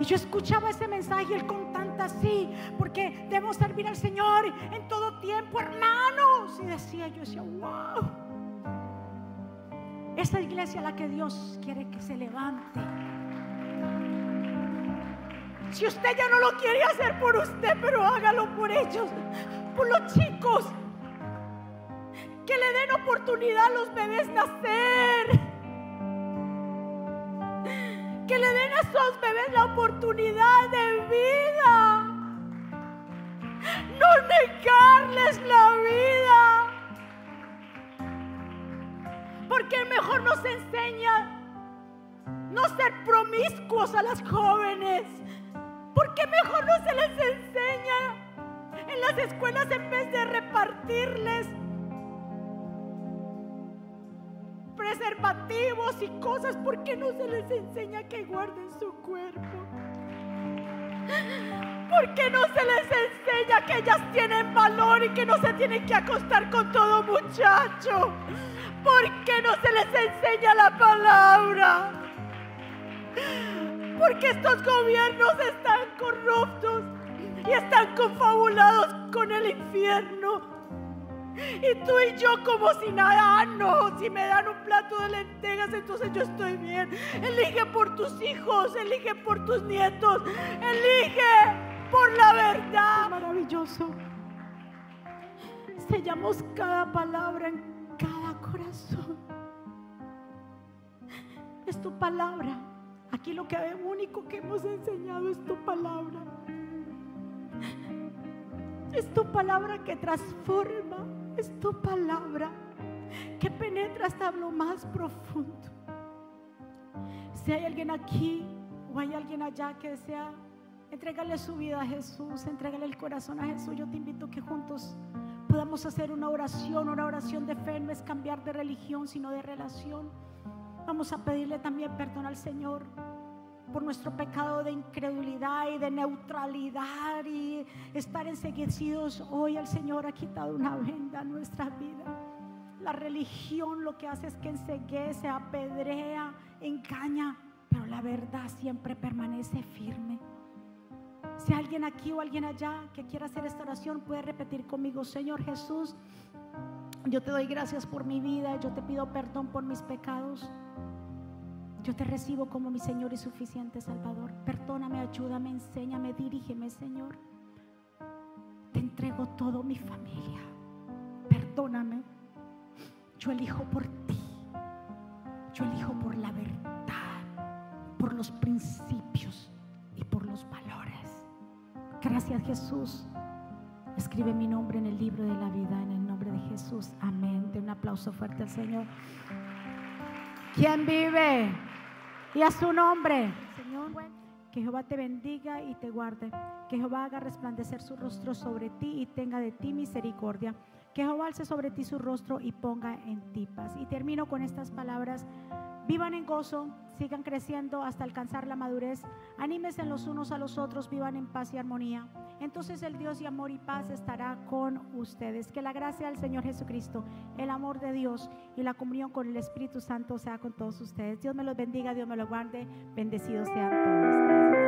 Y yo escuchaba ese mensaje, él con tanta así, porque debemos servir al Señor en todo tiempo, hermanos. Y decía, yo decía, wow. Esa iglesia a la que Dios quiere que se levante. Si usted ya no lo quiere hacer por usted, pero hágalo por ellos, por los chicos. Que le den oportunidad a los bebés nacer que le den a esos bebés la oportunidad de vida. No negarles la vida. Porque mejor nos enseña no ser promiscuos a las jóvenes. Porque mejor no se les enseña en las escuelas en vez de repartirles preservativos y cosas, ¿por qué no se les enseña que guarden su cuerpo? ¿Por qué no se les enseña que ellas tienen valor y que no se tienen que acostar con todo muchacho? ¿Por qué no se les enseña la palabra? Porque estos gobiernos están corruptos y están confabulados con el infierno. Y tú y yo como si nada, ah, no, si me dan un plato de lentejas, entonces yo estoy bien. Elige por tus hijos, elige por tus nietos, elige por la verdad. Maravilloso. Sellamos cada palabra en cada corazón. Es tu palabra. Aquí lo que único que hemos enseñado es tu palabra. Es tu palabra que transforma es tu palabra que penetra hasta lo más profundo. Si hay alguien aquí o hay alguien allá que desea entregarle su vida a Jesús, entregarle el corazón a Jesús, yo te invito a que juntos podamos hacer una oración, una oración de fe, no es cambiar de religión, sino de relación. Vamos a pedirle también perdón al Señor por nuestro pecado de incredulidad y de neutralidad y estar enseguecidos. Hoy el Señor ha quitado una venda a nuestra vida. La religión lo que hace es que enseguece, apedrea, engaña, pero la verdad siempre permanece firme. Si alguien aquí o alguien allá que quiera hacer esta oración puede repetir conmigo, Señor Jesús, yo te doy gracias por mi vida, yo te pido perdón por mis pecados. Yo te recibo como mi Señor y suficiente Salvador. Perdóname, ayúdame, enséñame, dirígeme, Señor. Te entrego todo mi familia. Perdóname. Yo elijo por ti. Yo elijo por la verdad, por los principios y por los valores. Gracias Jesús. Escribe mi nombre en el libro de la vida, en el nombre de Jesús. Amén. De un aplauso fuerte al Señor. ¿Quién vive? Y a su nombre. Señor, que Jehová te bendiga y te guarde. Que Jehová haga resplandecer su rostro sobre ti y tenga de ti misericordia. Que Jehová alce sobre ti su rostro y ponga en ti paz. Y termino con estas palabras. Vivan en gozo, sigan creciendo hasta alcanzar la madurez. Anímense los unos a los otros, vivan en paz y armonía. Entonces el Dios de amor y paz estará con ustedes. Que la gracia del Señor Jesucristo, el amor de Dios y la comunión con el Espíritu Santo sea con todos ustedes. Dios me los bendiga, Dios me los guarde. Bendecidos sean todos.